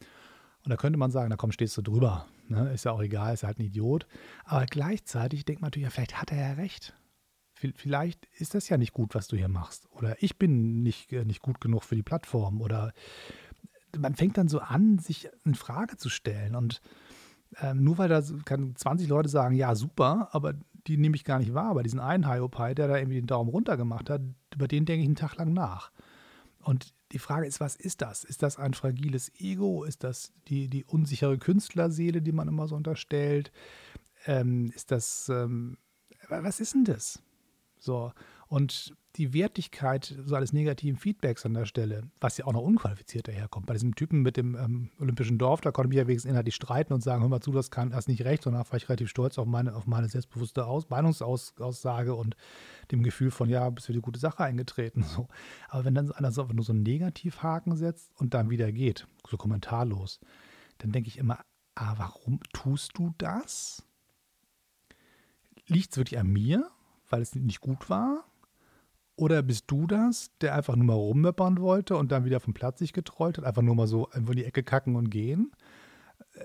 Und da könnte man sagen, na komm, stehst du drüber. Ne? Ist ja auch egal, ist halt ein Idiot. Aber gleichzeitig denkt man natürlich, ja, vielleicht hat er ja recht. vielleicht ist das ja nicht gut, was du hier machst. Oder ich bin nicht, äh, nicht gut genug für die Plattform. Oder man fängt dann so an, sich in Frage zu stellen. Und ähm, nur weil da kann 20 Leute sagen, ja, super, aber die nehme ich gar nicht wahr. Aber diesen einen Hyopai, der da irgendwie den Daumen runter gemacht hat, über den denke ich einen Tag lang nach. Und die Frage ist, was ist das? Ist das ein fragiles Ego? Ist das die, die unsichere Künstlerseele, die man immer so unterstellt? Ähm, ist das, ähm, was ist denn das? So, und die Wertigkeit so eines negativen Feedbacks an der Stelle, was ja auch noch unqualifiziert daherkommt. Bei diesem Typen mit dem ähm, Olympischen Dorf, da konnte ich ja wenigstens inhaltlich streiten und sagen, hör mal zu, das kann das nicht recht, sondern war ich relativ stolz auf meine, auf meine selbstbewusste Aus Meinungsaussage und dem Gefühl von, ja, bist für die gute Sache eingetreten. So. Aber wenn dann einer so, nur so einen Negativhaken setzt und dann wieder geht, so kommentarlos, dann denke ich immer, ah, warum tust du das? Liegt es wirklich an mir, weil es nicht gut war? Oder bist du das, der einfach nur mal rummöppern wollte und dann wieder vom Platz sich getrollt hat, einfach nur mal so in die Ecke kacken und gehen?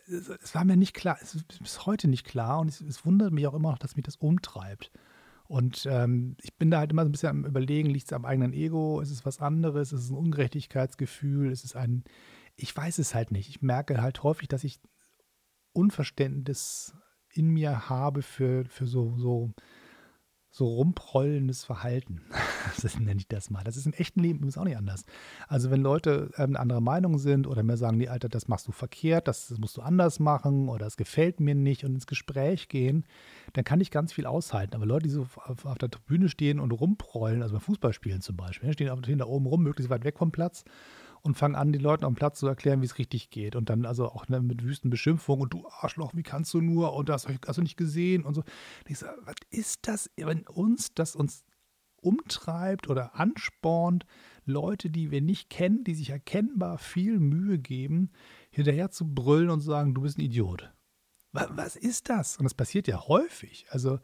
Es war mir nicht klar, es ist bis heute nicht klar und es, es wundert mich auch immer noch, dass mich das umtreibt. Und ähm, ich bin da halt immer so ein bisschen am Überlegen, liegt es am eigenen Ego? Ist es was anderes? Ist es ein Ungerechtigkeitsgefühl? Ist es ein, ich weiß es halt nicht. Ich merke halt häufig, dass ich Unverständnis in mir habe für, für so, so so rumprollendes Verhalten. das nenne ich das mal. Das ist im echten Leben übrigens auch nicht anders. Also wenn Leute ähm, eine andere Meinung sind oder mir sagen, nee, Alter, das machst du verkehrt, das, musst du anders machen oder es gefällt mir nicht und ins Gespräch gehen, dann kann ich ganz viel aushalten. Aber Leute, die so auf, auf der Tribüne stehen und rumprollen, also beim Fußballspielen zum Beispiel, stehen, stehen da oben rum, möglichst weit weg vom Platz und fangen an, den Leuten am Platz zu erklären, wie es richtig geht. Und dann also auch ne, mit wüsten Beschimpfungen und du Arschloch, wie kannst du nur und das hast du nicht gesehen und so. Und ich sage, was ist das, wenn uns das uns umtreibt oder anspornt, Leute, die wir nicht kennen, die sich erkennbar viel Mühe geben, hinterher zu brüllen und sagen, du bist ein Idiot. Was ist das? Und das passiert ja häufig. Also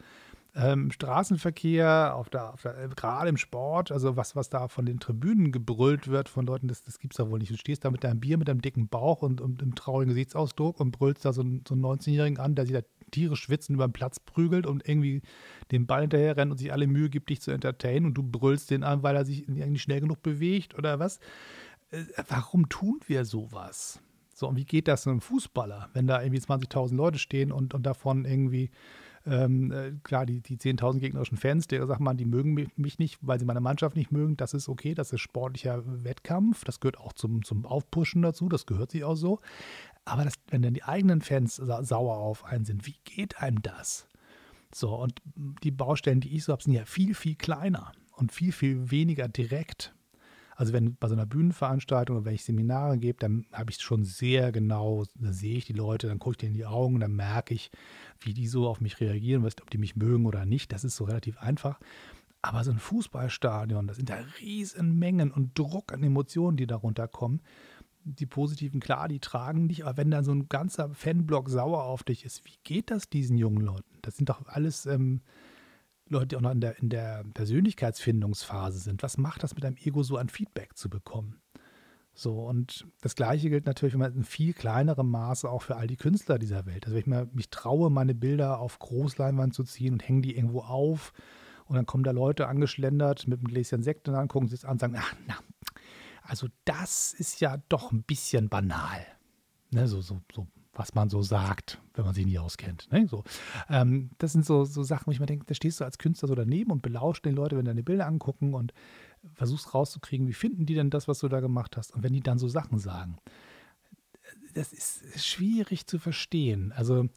ähm, Straßenverkehr, auf der, auf der, gerade im Sport, also was, was da von den Tribünen gebrüllt wird von Leuten, das, das gibt es da wohl nicht. Du stehst da mit deinem Bier, mit deinem dicken Bauch und, und einem traurigen Gesichtsausdruck und brüllst da so, einen, so einen 19-Jährigen an, der sich da tierisch schwitzen über den Platz prügelt und irgendwie den Ball hinterher rennt und sich alle Mühe gibt, dich zu entertainen und du brüllst den an, weil er sich irgendwie schnell genug bewegt oder was. Äh, warum tun wir sowas? So, und wie geht das einem Fußballer, wenn da irgendwie 20.000 Leute stehen und, und davon irgendwie ähm, äh, klar, die, die 10.000 gegnerischen Fans, der sagt man, die mögen mich nicht, weil sie meine Mannschaft nicht mögen, das ist okay, das ist sportlicher Wettkampf, das gehört auch zum, zum Aufpushen dazu, das gehört sich auch so. Aber das, wenn dann die eigenen Fans sa sauer auf einen sind, wie geht einem das? So, und die Baustellen, die ich so habe, sind ja viel, viel kleiner und viel, viel weniger direkt. Also wenn bei so einer Bühnenveranstaltung oder wenn ich Seminare gebe, dann habe ich es schon sehr genau, da sehe ich die Leute, dann gucke ich denen in die Augen, dann merke ich, wie die so auf mich reagieren, weißt, ob die mich mögen oder nicht. Das ist so relativ einfach. Aber so ein Fußballstadion, das sind da riesen Mengen und Druck an Emotionen, die darunter kommen. Die positiven, klar, die tragen dich, aber wenn dann so ein ganzer Fanblock sauer auf dich ist, wie geht das diesen jungen Leuten? Das sind doch alles ähm, Leute, die auch noch in der, in der Persönlichkeitsfindungsphase sind, was macht das mit deinem Ego so an Feedback zu bekommen? So, und das Gleiche gilt natürlich wenn man in viel kleinerem Maße auch für all die Künstler dieser Welt. Also, wenn ich mir, mich traue, meine Bilder auf Großleinwand zu ziehen und hänge die irgendwo auf und dann kommen da Leute angeschlendert mit einem Gläschen Sekt und dann gucken sie es an und sagen: Ach, na, also das ist ja doch ein bisschen banal. Ne, so, so, so was man so sagt, wenn man sich nie auskennt. Ne? So, ähm, das sind so, so Sachen, wo ich mir denke, da stehst du als Künstler so daneben und belauscht den Leute, wenn deine Bilder angucken und versuchst rauszukriegen, wie finden die denn das, was du da gemacht hast. Und wenn die dann so Sachen sagen, das ist schwierig zu verstehen. Also,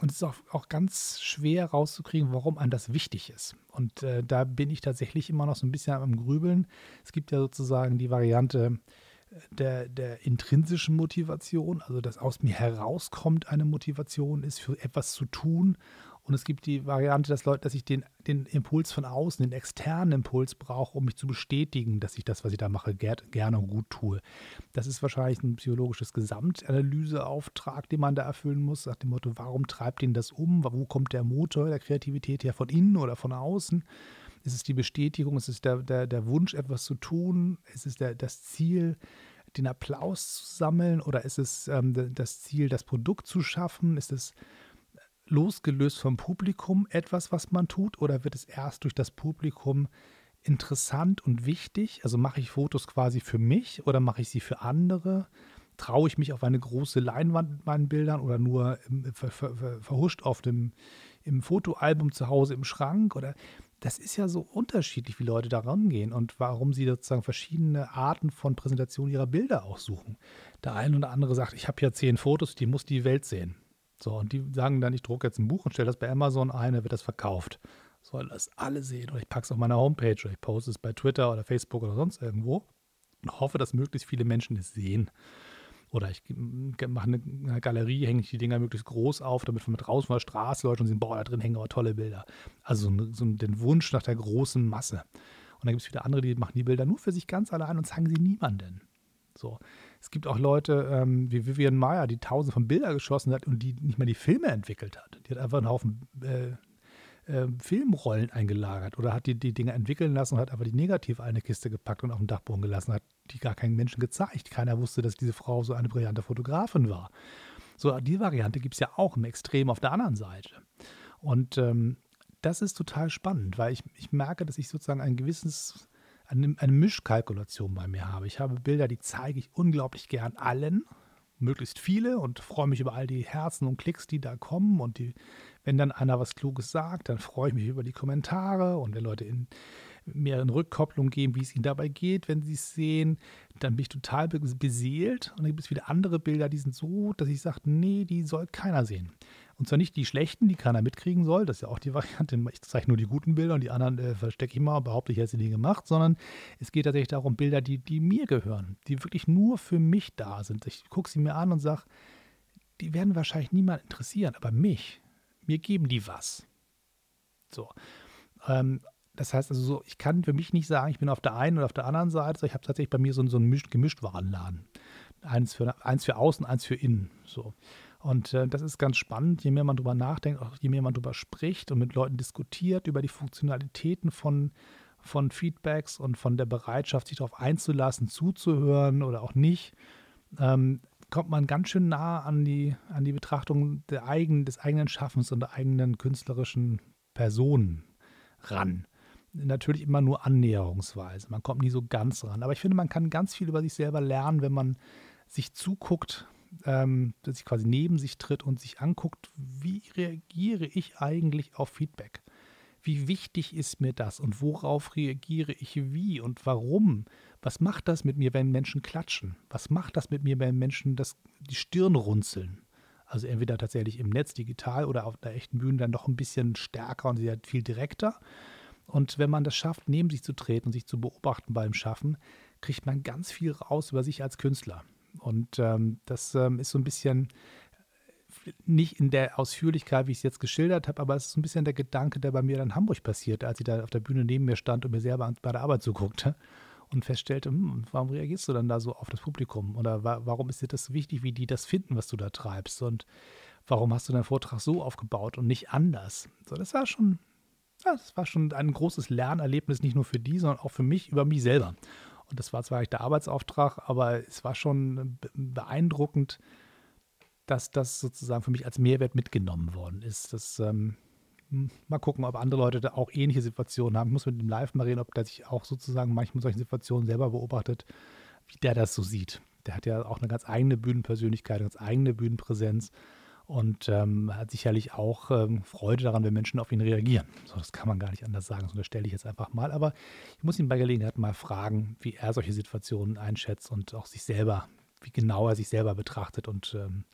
und es ist auch, auch ganz schwer rauszukriegen, warum einem das wichtig ist. Und äh, da bin ich tatsächlich immer noch so ein bisschen am Grübeln. Es gibt ja sozusagen die Variante, der, der intrinsischen Motivation, also dass aus mir herauskommt eine Motivation ist, für etwas zu tun. Und es gibt die Variante, dass Leute, dass ich den, den Impuls von außen, den externen Impuls brauche, um mich zu bestätigen, dass ich das, was ich da mache, ger gerne und gut tue. Das ist wahrscheinlich ein psychologisches Gesamtanalyseauftrag, den man da erfüllen muss, nach dem Motto, warum treibt ihn das um? Wo kommt der Motor der Kreativität her? Von innen oder von außen? Ist es die Bestätigung? Ist es der, der, der Wunsch, etwas zu tun? Ist es der, das Ziel, den Applaus zu sammeln? Oder ist es ähm, das Ziel, das Produkt zu schaffen? Ist es losgelöst vom Publikum etwas, was man tut, oder wird es erst durch das Publikum interessant und wichtig? Also mache ich Fotos quasi für mich oder mache ich sie für andere? Traue ich mich auf eine große Leinwand mit meinen Bildern oder nur im, ver, ver, ver, verhuscht auf dem im Fotoalbum zu Hause im Schrank? Oder das ist ja so unterschiedlich, wie Leute da rangehen und warum sie sozusagen verschiedene Arten von Präsentation ihrer Bilder auch suchen. Der eine oder andere sagt, ich habe hier zehn Fotos, die muss die Welt sehen. So, und die sagen dann, ich drucke jetzt ein Buch und stelle das bei Amazon ein, dann wird das verkauft. Sollen das alle sehen. Oder ich packe es auf meiner Homepage oder ich poste es bei Twitter oder Facebook oder sonst irgendwo und hoffe, dass möglichst viele Menschen es sehen. Oder ich mache eine, Galerie, hänge ich die Dinger möglichst groß auf, damit man draußen von der Straße Leute und sehen, boah, da drin hängen aber tolle Bilder. Also so, so den Wunsch nach der großen Masse. Und dann gibt es wieder andere, die machen die Bilder nur für sich ganz allein und zeigen sie niemanden. So. Es gibt auch Leute ähm, wie Vivian Meyer, die tausende von Bildern geschossen hat und die nicht mal die Filme entwickelt hat. Die hat einfach einen Haufen äh, äh, Filmrollen eingelagert oder hat die, die Dinge entwickeln lassen und hat einfach die negativ eine Kiste gepackt und auf den Dachboden gelassen, hat die gar keinen Menschen gezeigt. Keiner wusste, dass diese Frau so eine brillante Fotografin war. So, die Variante gibt es ja auch im Extrem auf der anderen Seite. Und ähm, das ist total spannend, weil ich, ich merke, dass ich sozusagen ein gewisses eine, eine Mischkalkulation bei mir habe. Ich habe Bilder, die zeige ich unglaublich gern allen, möglichst viele und freue mich über all die Herzen und Klicks, die da kommen. Und die, wenn dann einer was Kluges sagt, dann freue ich mich über die Kommentare und wenn Leute in mir eine Rückkopplung geben, wie es ihnen dabei geht, wenn sie es sehen, dann bin ich total beseelt. Und dann gibt es wieder andere Bilder, die sind so, dass ich sage, nee, die soll keiner sehen. Und zwar nicht die schlechten, die keiner mitkriegen soll, das ist ja auch die Variante, ich zeige nur die guten Bilder und die anderen äh, verstecke ich mal und behaupte, ich hätte sie nie gemacht, sondern es geht tatsächlich darum, Bilder, die, die mir gehören, die wirklich nur für mich da sind. Ich gucke sie mir an und sage, die werden wahrscheinlich niemand interessieren, aber mich, mir geben die was. So. Ähm, das heißt also so, ich kann für mich nicht sagen, ich bin auf der einen oder auf der anderen Seite. Ich habe tatsächlich bei mir so, so einen Gemischtwarenladen. Eins für, eins für außen, eins für innen. So. Und äh, das ist ganz spannend, je mehr man darüber nachdenkt, auch je mehr man darüber spricht und mit Leuten diskutiert über die Funktionalitäten von, von Feedbacks und von der Bereitschaft, sich darauf einzulassen, zuzuhören oder auch nicht, ähm, kommt man ganz schön nah an die, an die Betrachtung der eigenen, des eigenen Schaffens und der eigenen künstlerischen Person ran. Natürlich immer nur annäherungsweise. Man kommt nie so ganz ran. Aber ich finde, man kann ganz viel über sich selber lernen, wenn man sich zuguckt, ähm, dass sich quasi neben sich tritt und sich anguckt, wie reagiere ich eigentlich auf Feedback? Wie wichtig ist mir das und worauf reagiere ich wie und warum? Was macht das mit mir, wenn Menschen klatschen? Was macht das mit mir, wenn Menschen das, die Stirn runzeln? Also entweder tatsächlich im Netz digital oder auf der echten Bühne dann noch ein bisschen stärker und sehr viel direkter. Und wenn man das schafft, neben sich zu treten und sich zu beobachten beim Schaffen, kriegt man ganz viel raus über sich als Künstler. Und ähm, das ähm, ist so ein bisschen äh, nicht in der Ausführlichkeit, wie ich es jetzt geschildert habe, aber es ist so ein bisschen der Gedanke, der bei mir in Hamburg passierte, als ich da auf der Bühne neben mir stand und mir selber bei der Arbeit zuguckte und feststellte, hm, warum reagierst du dann da so auf das Publikum? Oder wa warum ist dir das so wichtig, wie die das finden, was du da treibst? Und warum hast du deinen Vortrag so aufgebaut und nicht anders? So, das war schon, ja, das war schon ein großes Lernerlebnis, nicht nur für die, sondern auch für mich, über mich selber. Und das war zwar eigentlich der Arbeitsauftrag, aber es war schon beeindruckend, dass das sozusagen für mich als Mehrwert mitgenommen worden ist. Das, ähm, mal gucken, ob andere Leute da auch ähnliche Situationen haben. Ich muss mit dem Live mal reden, ob der sich auch sozusagen manchmal solche Situationen selber beobachtet, wie der das so sieht. Der hat ja auch eine ganz eigene Bühnenpersönlichkeit, eine ganz eigene Bühnenpräsenz und ähm, hat sicherlich auch ähm, Freude daran, wenn Menschen auf ihn reagieren. So, das kann man gar nicht anders sagen, das stelle ich jetzt einfach mal. Aber ich muss ihn bei Gelegenheit mal fragen, wie er solche Situationen einschätzt und auch sich selber, wie genau er sich selber betrachtet und ähm,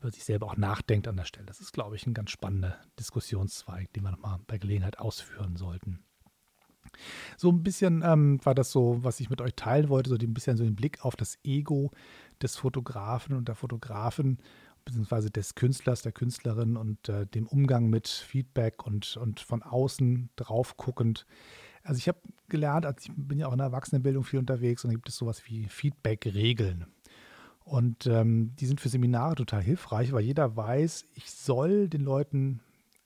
über sich selber auch nachdenkt an der Stelle. Das ist, glaube ich, ein ganz spannender Diskussionszweig, den wir nochmal bei Gelegenheit ausführen sollten. So ein bisschen ähm, war das so, was ich mit euch teilen wollte, so ein bisschen so den Blick auf das Ego des Fotografen und der Fotografin beziehungsweise des Künstlers, der Künstlerin und äh, dem Umgang mit Feedback und, und von außen drauf guckend. Also ich habe gelernt, also ich bin ja auch in der Erwachsenenbildung viel unterwegs und da gibt es sowas wie Feedback-Regeln. Und ähm, die sind für Seminare total hilfreich, weil jeder weiß, ich soll den Leuten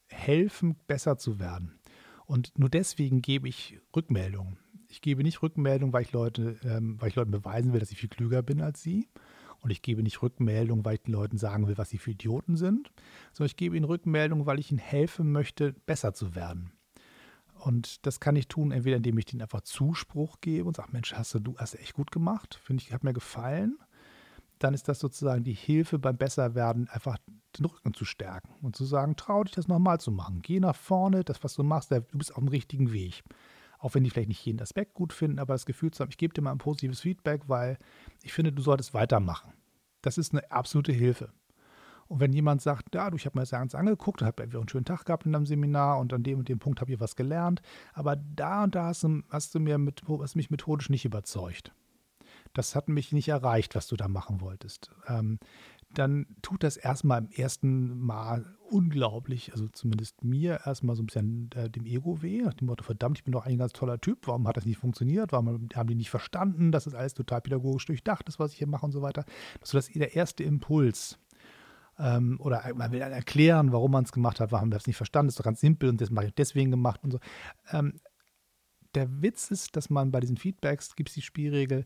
helfen, besser zu werden. Und nur deswegen gebe ich Rückmeldungen. Ich gebe nicht Rückmeldungen, weil ich Leute, ähm, weil ich Leuten beweisen will, dass ich viel klüger bin als sie Und ich gebe nicht Rückmeldung, weil ich den Leuten sagen will, was sie für Idioten sind, sondern ich gebe ihnen Rückmeldung, weil ich ihnen helfen möchte, besser zu werden. Und das kann ich tun, entweder indem ich ihnen einfach Zuspruch gebe und sage, Mensch, hast du, du hast echt gut gemacht, finde ich, hat mir gefallen. Dann ist das sozusagen die Hilfe beim Besserwerden, einfach den Rücken zu stärken und zu sagen, trau dich das nochmal zu machen. Geh nach vorne, das, was du machst, du bist auf dem richtigen Weg auch wenn die vielleicht nicht jeden Aspekt gut finden, aber das Gefühl zu haben, ich gebe dir mal ein positives Feedback, weil ich finde, du solltest weitermachen. Das ist eine absolute Hilfe. Und wenn jemand sagt, ja, du, ich habe mir das ganz angeguckt, habe einfach einen schönen Tag gehabt in deinem Seminar und an dem und dem Punkt habe ich was gelernt, aber da und da hast du, hast du mir mit, hast mich methodisch nicht überzeugt. Das hat mich nicht erreicht, was du da machen wolltest. Ähm, dann tut das erstmal im ersten Mal unglaublich, also zumindest mir erstmal so ein bisschen äh, dem Ego weh, nach dem Motto, verdammt, ich bin doch ein ganz toller Typ, warum hat das nicht funktioniert, warum haben die nicht verstanden, dass das alles total pädagogisch durchdacht ist, was ich hier mache und so weiter. Das ist der erste Impuls. Ähm, oder man will dann erklären, warum man es gemacht hat, warum wir es nicht verstanden, das ist doch ganz simpel und das mache ich deswegen gemacht und so. Ähm, der Witz ist, dass man bei diesen Feedbacks, gibt es die Spielregel,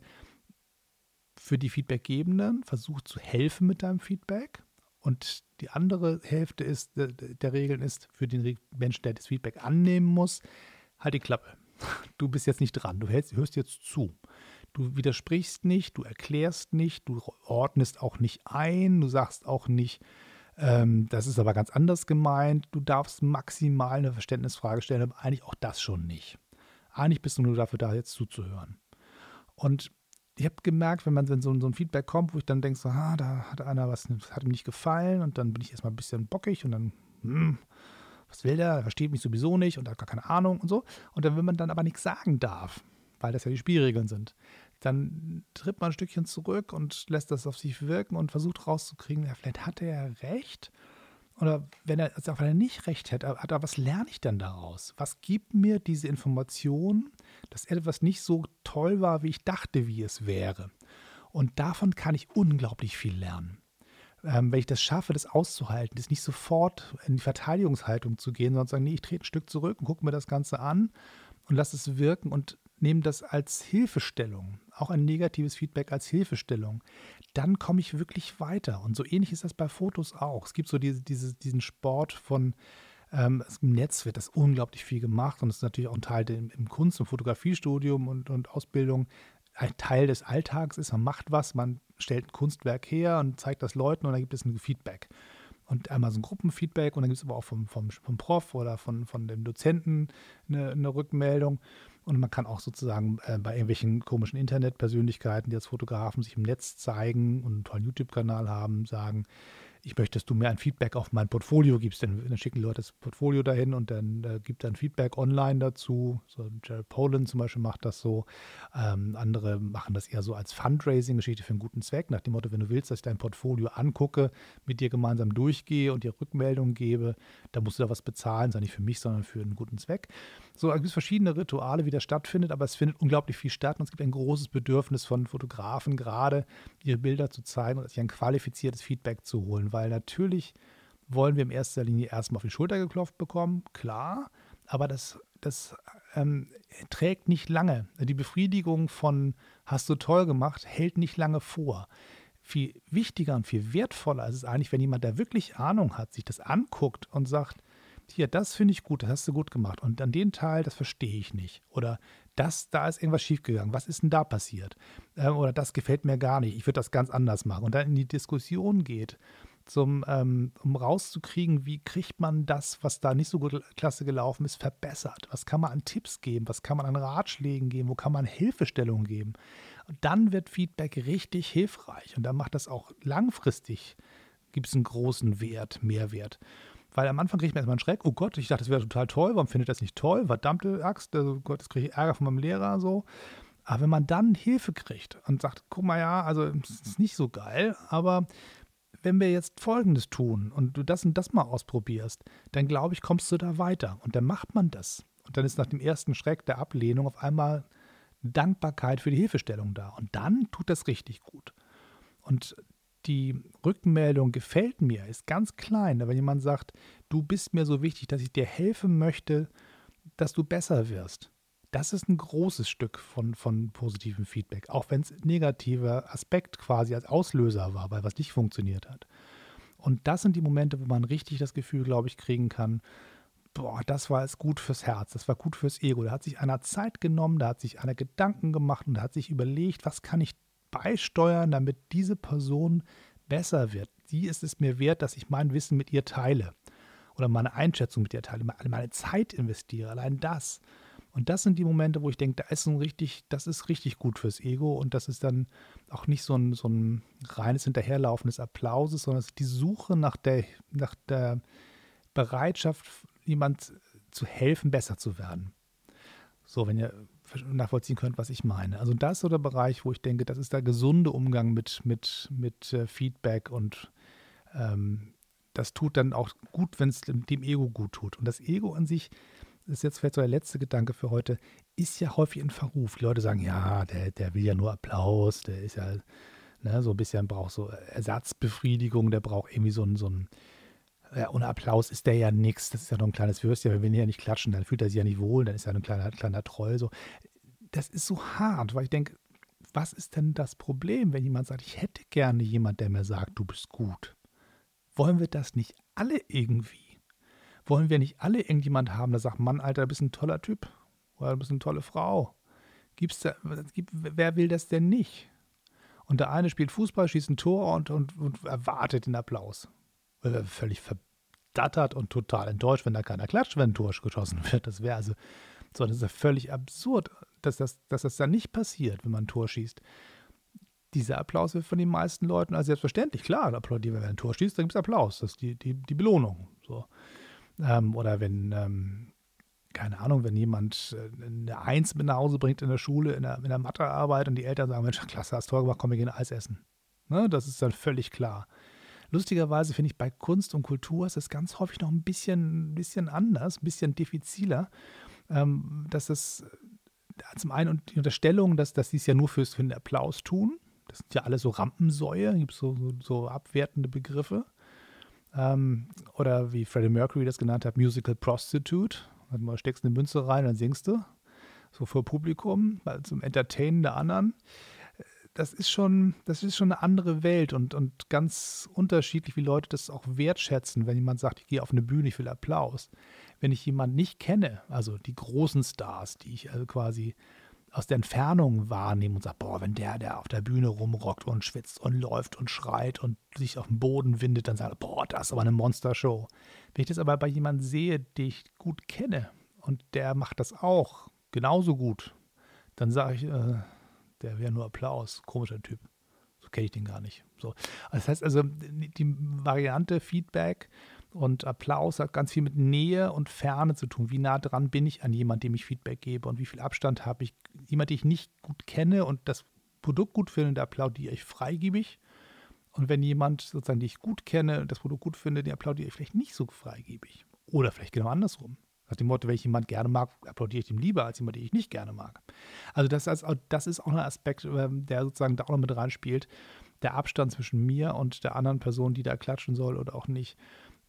für die Feedbackgebenden versucht zu helfen mit deinem Feedback. Und die andere Hälfte ist, der, der Regeln ist für den Menschen, der das Feedback annehmen muss, halt die Klappe. Du bist jetzt nicht dran, du hältst, hörst jetzt zu. Du widersprichst nicht, du erklärst nicht, du ordnest auch nicht ein, du sagst auch nicht, ähm, das ist aber ganz anders gemeint. Du darfst maximal eine Verständnisfrage stellen, aber eigentlich auch das schon nicht. Eigentlich bist du nur dafür da, jetzt zuzuhören. Und ich habe gemerkt, wenn man wenn so, so, ein Feedback kommt, wo ich dann denke, so, ah, da hat einer was, hat ihm nicht gefallen und dann bin ich erstmal ein bisschen bockig und dann, hm, was will der? Er versteht mich sowieso nicht und hat gar keine Ahnung und so. Und dann, wenn man dann aber nichts sagen darf, weil das ja die Spielregeln sind, dann tritt man ein Stückchen zurück und lässt das auf sich wirken und versucht rauszukriegen, ja, vielleicht hat er ja recht oder wenn er, also wenn er nicht recht hätte, hat er, was lerne ich denn daraus? Was gibt mir diese Information, dass etwas nicht so toll war, wie ich dachte, wie es wäre? Und davon kann ich unglaublich viel lernen. Ähm, wenn ich das schaffe, das auszuhalten, das nicht sofort in die Verteidigungshaltung zu gehen, sondern zu sagen, nee, ich trete ein Stück zurück und gucke mir das Ganze an und lasse es wirken und nehme das als Hilfestellung, auch ein negatives Feedback als Hilfestellung, dann komme ich wirklich weiter. Und so ähnlich ist das bei Fotos auch. Es gibt so diese, diese, diesen Sport von, ähm, im Netz wird das unglaublich viel gemacht und es ist natürlich auch ein Teil im, im Kunst- und Fotografiestudium und, und Ausbildung. Ein Teil des Alltags ist, man macht was, man stellt ein Kunstwerk her und zeigt das Leuten und dann gibt es ein Feedback. Und einmal so ein Gruppenfeedback und dann gibt es aber auch vom, vom, vom Prof oder von, von dem Dozenten eine, eine Rückmeldung. Und man kann auch sozusagen äh, bei irgendwelchen komischen Internetpersönlichkeiten, die als Fotografen sich im Netz zeigen und einen tollen YouTube-Kanal haben, sagen, ich möchte, dass du mir ein Feedback auf mein Portfolio gibst. Dann, dann schicken Leute das Portfolio dahin und dann äh, gibt dann Feedback online dazu. So Jared Poland zum Beispiel macht das so. Ähm, andere machen das eher so als Fundraising-Geschichte für einen guten Zweck, nach dem Motto, wenn du willst, dass ich dein Portfolio angucke, mit dir gemeinsam durchgehe und dir Rückmeldungen gebe, dann musst du da was bezahlen, sei nicht für mich, sondern für einen guten Zweck. So, es gibt verschiedene Rituale, wie das stattfindet, aber es findet unglaublich viel statt und es gibt ein großes Bedürfnis von Fotografen, gerade ihre Bilder zu zeigen und sich ein qualifiziertes Feedback zu holen, weil natürlich wollen wir in erster Linie erstmal auf die Schulter geklopft bekommen, klar, aber das, das ähm, trägt nicht lange. Die Befriedigung von hast du toll gemacht, hält nicht lange vor. Viel wichtiger und viel wertvoller ist es eigentlich, wenn jemand, der wirklich Ahnung hat, sich das anguckt und sagt, hier, das finde ich gut, das hast du gut gemacht. Und an den Teil, das verstehe ich nicht. Oder das, da ist irgendwas schiefgegangen. Was ist denn da passiert? Ähm, oder das gefällt mir gar nicht. Ich würde das ganz anders machen. Und dann in die Diskussion geht, zum, ähm, um rauszukriegen, wie kriegt man das, was da nicht so gut klasse gelaufen ist, verbessert? Was kann man an Tipps geben? Was kann man an Ratschlägen geben? Wo kann man Hilfestellungen geben? Und dann wird Feedback richtig hilfreich. Und dann macht das auch langfristig, gibt es einen großen Wert, Mehrwert. Weil am Anfang kriege ich mir erstmal einen Schreck. Oh Gott, ich dachte, das wäre total toll. Warum findet das nicht toll? Verdammte Axt. Oh Gott, das kriege ich Ärger von meinem Lehrer so. Aber wenn man dann Hilfe kriegt und sagt, guck mal, ja, also es ist nicht so geil, aber wenn wir jetzt Folgendes tun und du das und das mal ausprobierst, dann glaube ich, kommst du da weiter. Und dann macht man das. Und dann ist nach dem ersten Schreck der Ablehnung auf einmal Dankbarkeit für die Hilfestellung da. Und dann tut das richtig gut. Und die Rückmeldung gefällt mir, ist ganz klein. Wenn jemand sagt, du bist mir so wichtig, dass ich dir helfen möchte, dass du besser wirst, Das ist ein großes Stück von, von positivem Feedback, auch wenn es negativer Aspekt quasi als Auslöser war, weil was nicht funktioniert hat. Und das sind die Momente, wo man richtig das Gefühl, glaube ich, kriegen kann, boah, das war jetzt gut fürs Herz, das war gut fürs Ego. Da hat sich einer Zeit genommen, da hat sich einer Gedanken gemacht und da hat sich überlegt, was kann ich beisteuern, damit diese Person besser wird. Sie ist es mir wert, dass ich mein Wissen mit ihr teile oder meine Einschätzung mit ihr teile, meine Zeit investiere, allein das. Und das sind die Momente, wo ich denke, da ist ein richtig, das ist richtig gut fürs Ego und das ist dann auch nicht so ein, so ein reines Hinterherlaufen des Applauses, sondern es ist die Suche nach der, nach der Bereitschaft, jemand zu helfen, besser zu werden. So, wenn ihr nachvollziehen könnt, was ich meine. Also das ist so der Bereich, wo ich denke, das ist der gesunde Umgang mit, mit, mit äh, Feedback und ähm, das tut dann auch gut, wenn es dem Ego gut tut. Und das Ego an sich, das ist jetzt vielleicht so der letzte Gedanke für heute, ist ja häufig in Verruf. Die Leute sagen, ja, der, der will ja nur Applaus, der ist ja ne, so ein bisschen, braucht so Ersatzbefriedigung, der braucht irgendwie so ein, so ein ja, ohne Applaus ist der ja nichts. Das ist ja nur ein kleines Würstchen. Wenn wir ja nicht klatschen, dann fühlt er sich ja nicht wohl, dann ist er ein kleiner, kleiner Troll. So. Das ist so hart, weil ich denke, was ist denn das Problem, wenn jemand sagt, ich hätte gerne jemand, der mir sagt, du bist gut? Wollen wir das nicht alle irgendwie? Wollen wir nicht alle irgendjemand haben, der sagt, Mann, Alter, du bist ein toller Typ oder du bist eine tolle Frau? Gibt's da, wer will das denn nicht? Und der eine spielt Fußball, schießt ein Tor und, und, und erwartet den Applaus völlig verdattert und total enttäuscht, wenn da keiner klatscht, wenn ein Tor geschossen wird. Das wäre also, so, das ist ja völlig absurd, dass das, dass das dann nicht passiert, wenn man ein Tor schießt. Dieser Applaus wird von den meisten Leuten als selbstverständlich, klar, applaudieren, wenn man ein Tor schießt, dann gibt es Applaus, das ist die, die, die Belohnung. So. Ähm, oder wenn, ähm, keine Ahnung, wenn jemand äh, eine Eins mit nach Hause bringt in der Schule, in der, in der Mathearbeit und die Eltern sagen, Mensch, klasse, hast Tor gemacht, komm, wir gehen Eis essen. Ne, das ist dann völlig klar. Lustigerweise finde ich bei Kunst und Kultur ist es ganz häufig noch ein bisschen, bisschen anders, ein bisschen diffiziler, ähm, dass es äh, zum einen die Unterstellung, dass, dass sie es ja nur fürs, für den Applaus tun. Das sind ja alle so Rampensäue, gibt so, so, so abwertende Begriffe. Ähm, oder wie Freddie Mercury das genannt hat, Musical Prostitute. Also steckst eine Münze rein, dann singst du. So vor Publikum, zum Entertainen der anderen das ist schon, das ist schon eine andere Welt und, und ganz unterschiedlich, wie Leute das auch wertschätzen, wenn jemand sagt, ich gehe auf eine Bühne, ich will Applaus. Wenn ich jemanden nicht kenne, also die großen Stars, die ich also quasi aus der Entfernung wahrnehme und sage, boah, wenn der, der auf der Bühne rumrockt und schwitzt und läuft und schreit und sich auf dem Boden windet, dann sage ich, boah, das ist aber eine Monstershow. Wenn ich das aber bei jemandem sehe, den ich gut kenne und der macht das auch genauso gut, dann sage ich, äh, der wäre nur Applaus. Komischer Typ. So kenne ich den gar nicht. So. Das heißt also, die Variante Feedback und Applaus hat ganz viel mit Nähe und Ferne zu tun. Wie nah dran bin ich an jemand, dem ich Feedback gebe und wie viel Abstand habe ich. Jemand, den ich nicht gut kenne und das Produkt gut finde, der applaudiere ich freigebig. Und wenn jemand sozusagen, den ich gut kenne, das Produkt gut finde, den applaudiere ich vielleicht nicht so freigebig. Oder vielleicht genau andersrum. Nach dem Motto, wenn ich jemanden gerne mag, applaudiere ich ihm lieber als jemand, den ich nicht gerne mag. Also das, ist, das ist auch ein Aspekt, ähm, der sozusagen da auch noch mit reinspielt. Der Abstand zwischen mir und der anderen Person, die da klatschen soll oder auch nicht.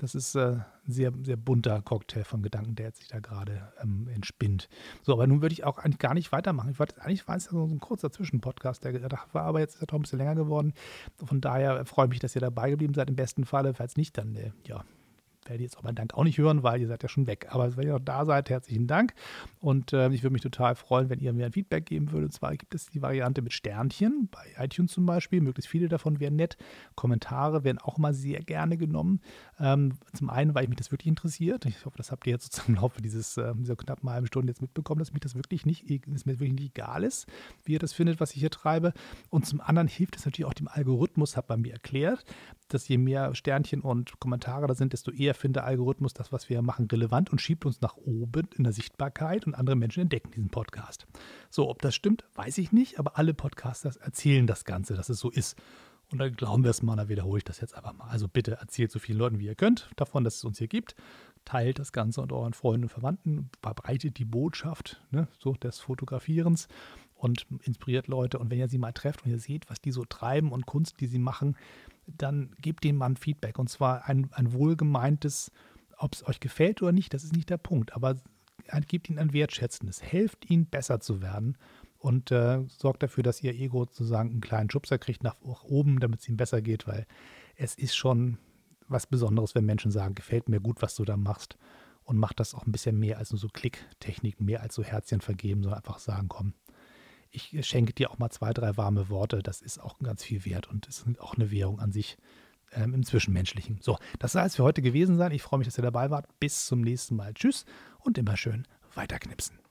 Das ist äh, ein sehr, sehr bunter Cocktail von Gedanken, der jetzt sich da gerade ähm, entspinnt. So, aber nun würde ich auch eigentlich gar nicht weitermachen. Ich wollte eigentlich war es so ein kurzer Zwischenpodcast, der gedacht war, aber jetzt ist er doch ein bisschen länger geworden. Von daher freue ich mich, dass ihr dabei geblieben seid. Im besten Falle, falls nicht, dann äh, ja, werde jetzt meinen Dank auch nicht hören, weil ihr seid ja schon weg. Aber wenn ihr noch da seid, herzlichen Dank. Und äh, ich würde mich total freuen, wenn ihr mir ein Feedback geben würdet. Und zwar gibt es die Variante mit Sternchen, bei iTunes zum Beispiel. Möglichst viele davon wären nett. Kommentare werden auch immer sehr gerne genommen. Ähm, zum einen, weil mich das wirklich interessiert. Ich hoffe, das habt ihr jetzt sozusagen im Laufe dieses, äh, dieser knappen halben Stunde jetzt mitbekommen, dass mich das wirklich nicht, dass mir wirklich nicht egal ist, wie ihr das findet, was ich hier treibe. Und zum anderen hilft es natürlich auch dem Algorithmus, hat man mir erklärt, dass je mehr Sternchen und Kommentare da sind, desto eher findet der Algorithmus das, was wir machen, relevant und schiebt uns nach oben in der Sichtbarkeit und andere Menschen entdecken diesen Podcast. So, ob das stimmt, weiß ich nicht, aber alle Podcasters erzählen das Ganze, dass es so ist. Und dann glauben wir es mal, dann wiederhole ich das jetzt einfach mal. Also bitte erzählt so vielen Leuten, wie ihr könnt, davon, dass es uns hier gibt. Teilt das Ganze unter euren Freunden und Verwandten, verbreitet die Botschaft ne, so des Fotografierens und inspiriert Leute. Und wenn ihr sie mal trefft und ihr seht, was die so treiben und Kunst, die sie machen, dann gebt dem Mann Feedback. Und zwar ein, ein wohlgemeintes, ob es euch gefällt oder nicht, das ist nicht der Punkt. Aber gibt ihnen ein wertschätzendes, helft ihnen besser zu werden und äh, sorgt dafür, dass ihr Ego sozusagen einen kleinen Schubser kriegt nach oben, damit es ihm besser geht, weil es ist schon was Besonderes, wenn Menschen sagen, gefällt mir gut, was du da machst und macht das auch ein bisschen mehr als nur so Klicktechniken, mehr als so Herzchen vergeben, sondern einfach sagen, komm, ich schenke dir auch mal zwei, drei warme Worte, das ist auch ganz viel wert und ist auch eine Währung an sich ähm, im Zwischenmenschlichen. So, das soll es für heute gewesen sein. Ich freue mich, dass ihr dabei wart. Bis zum nächsten Mal. Tschüss und immer schön weiterknipsen.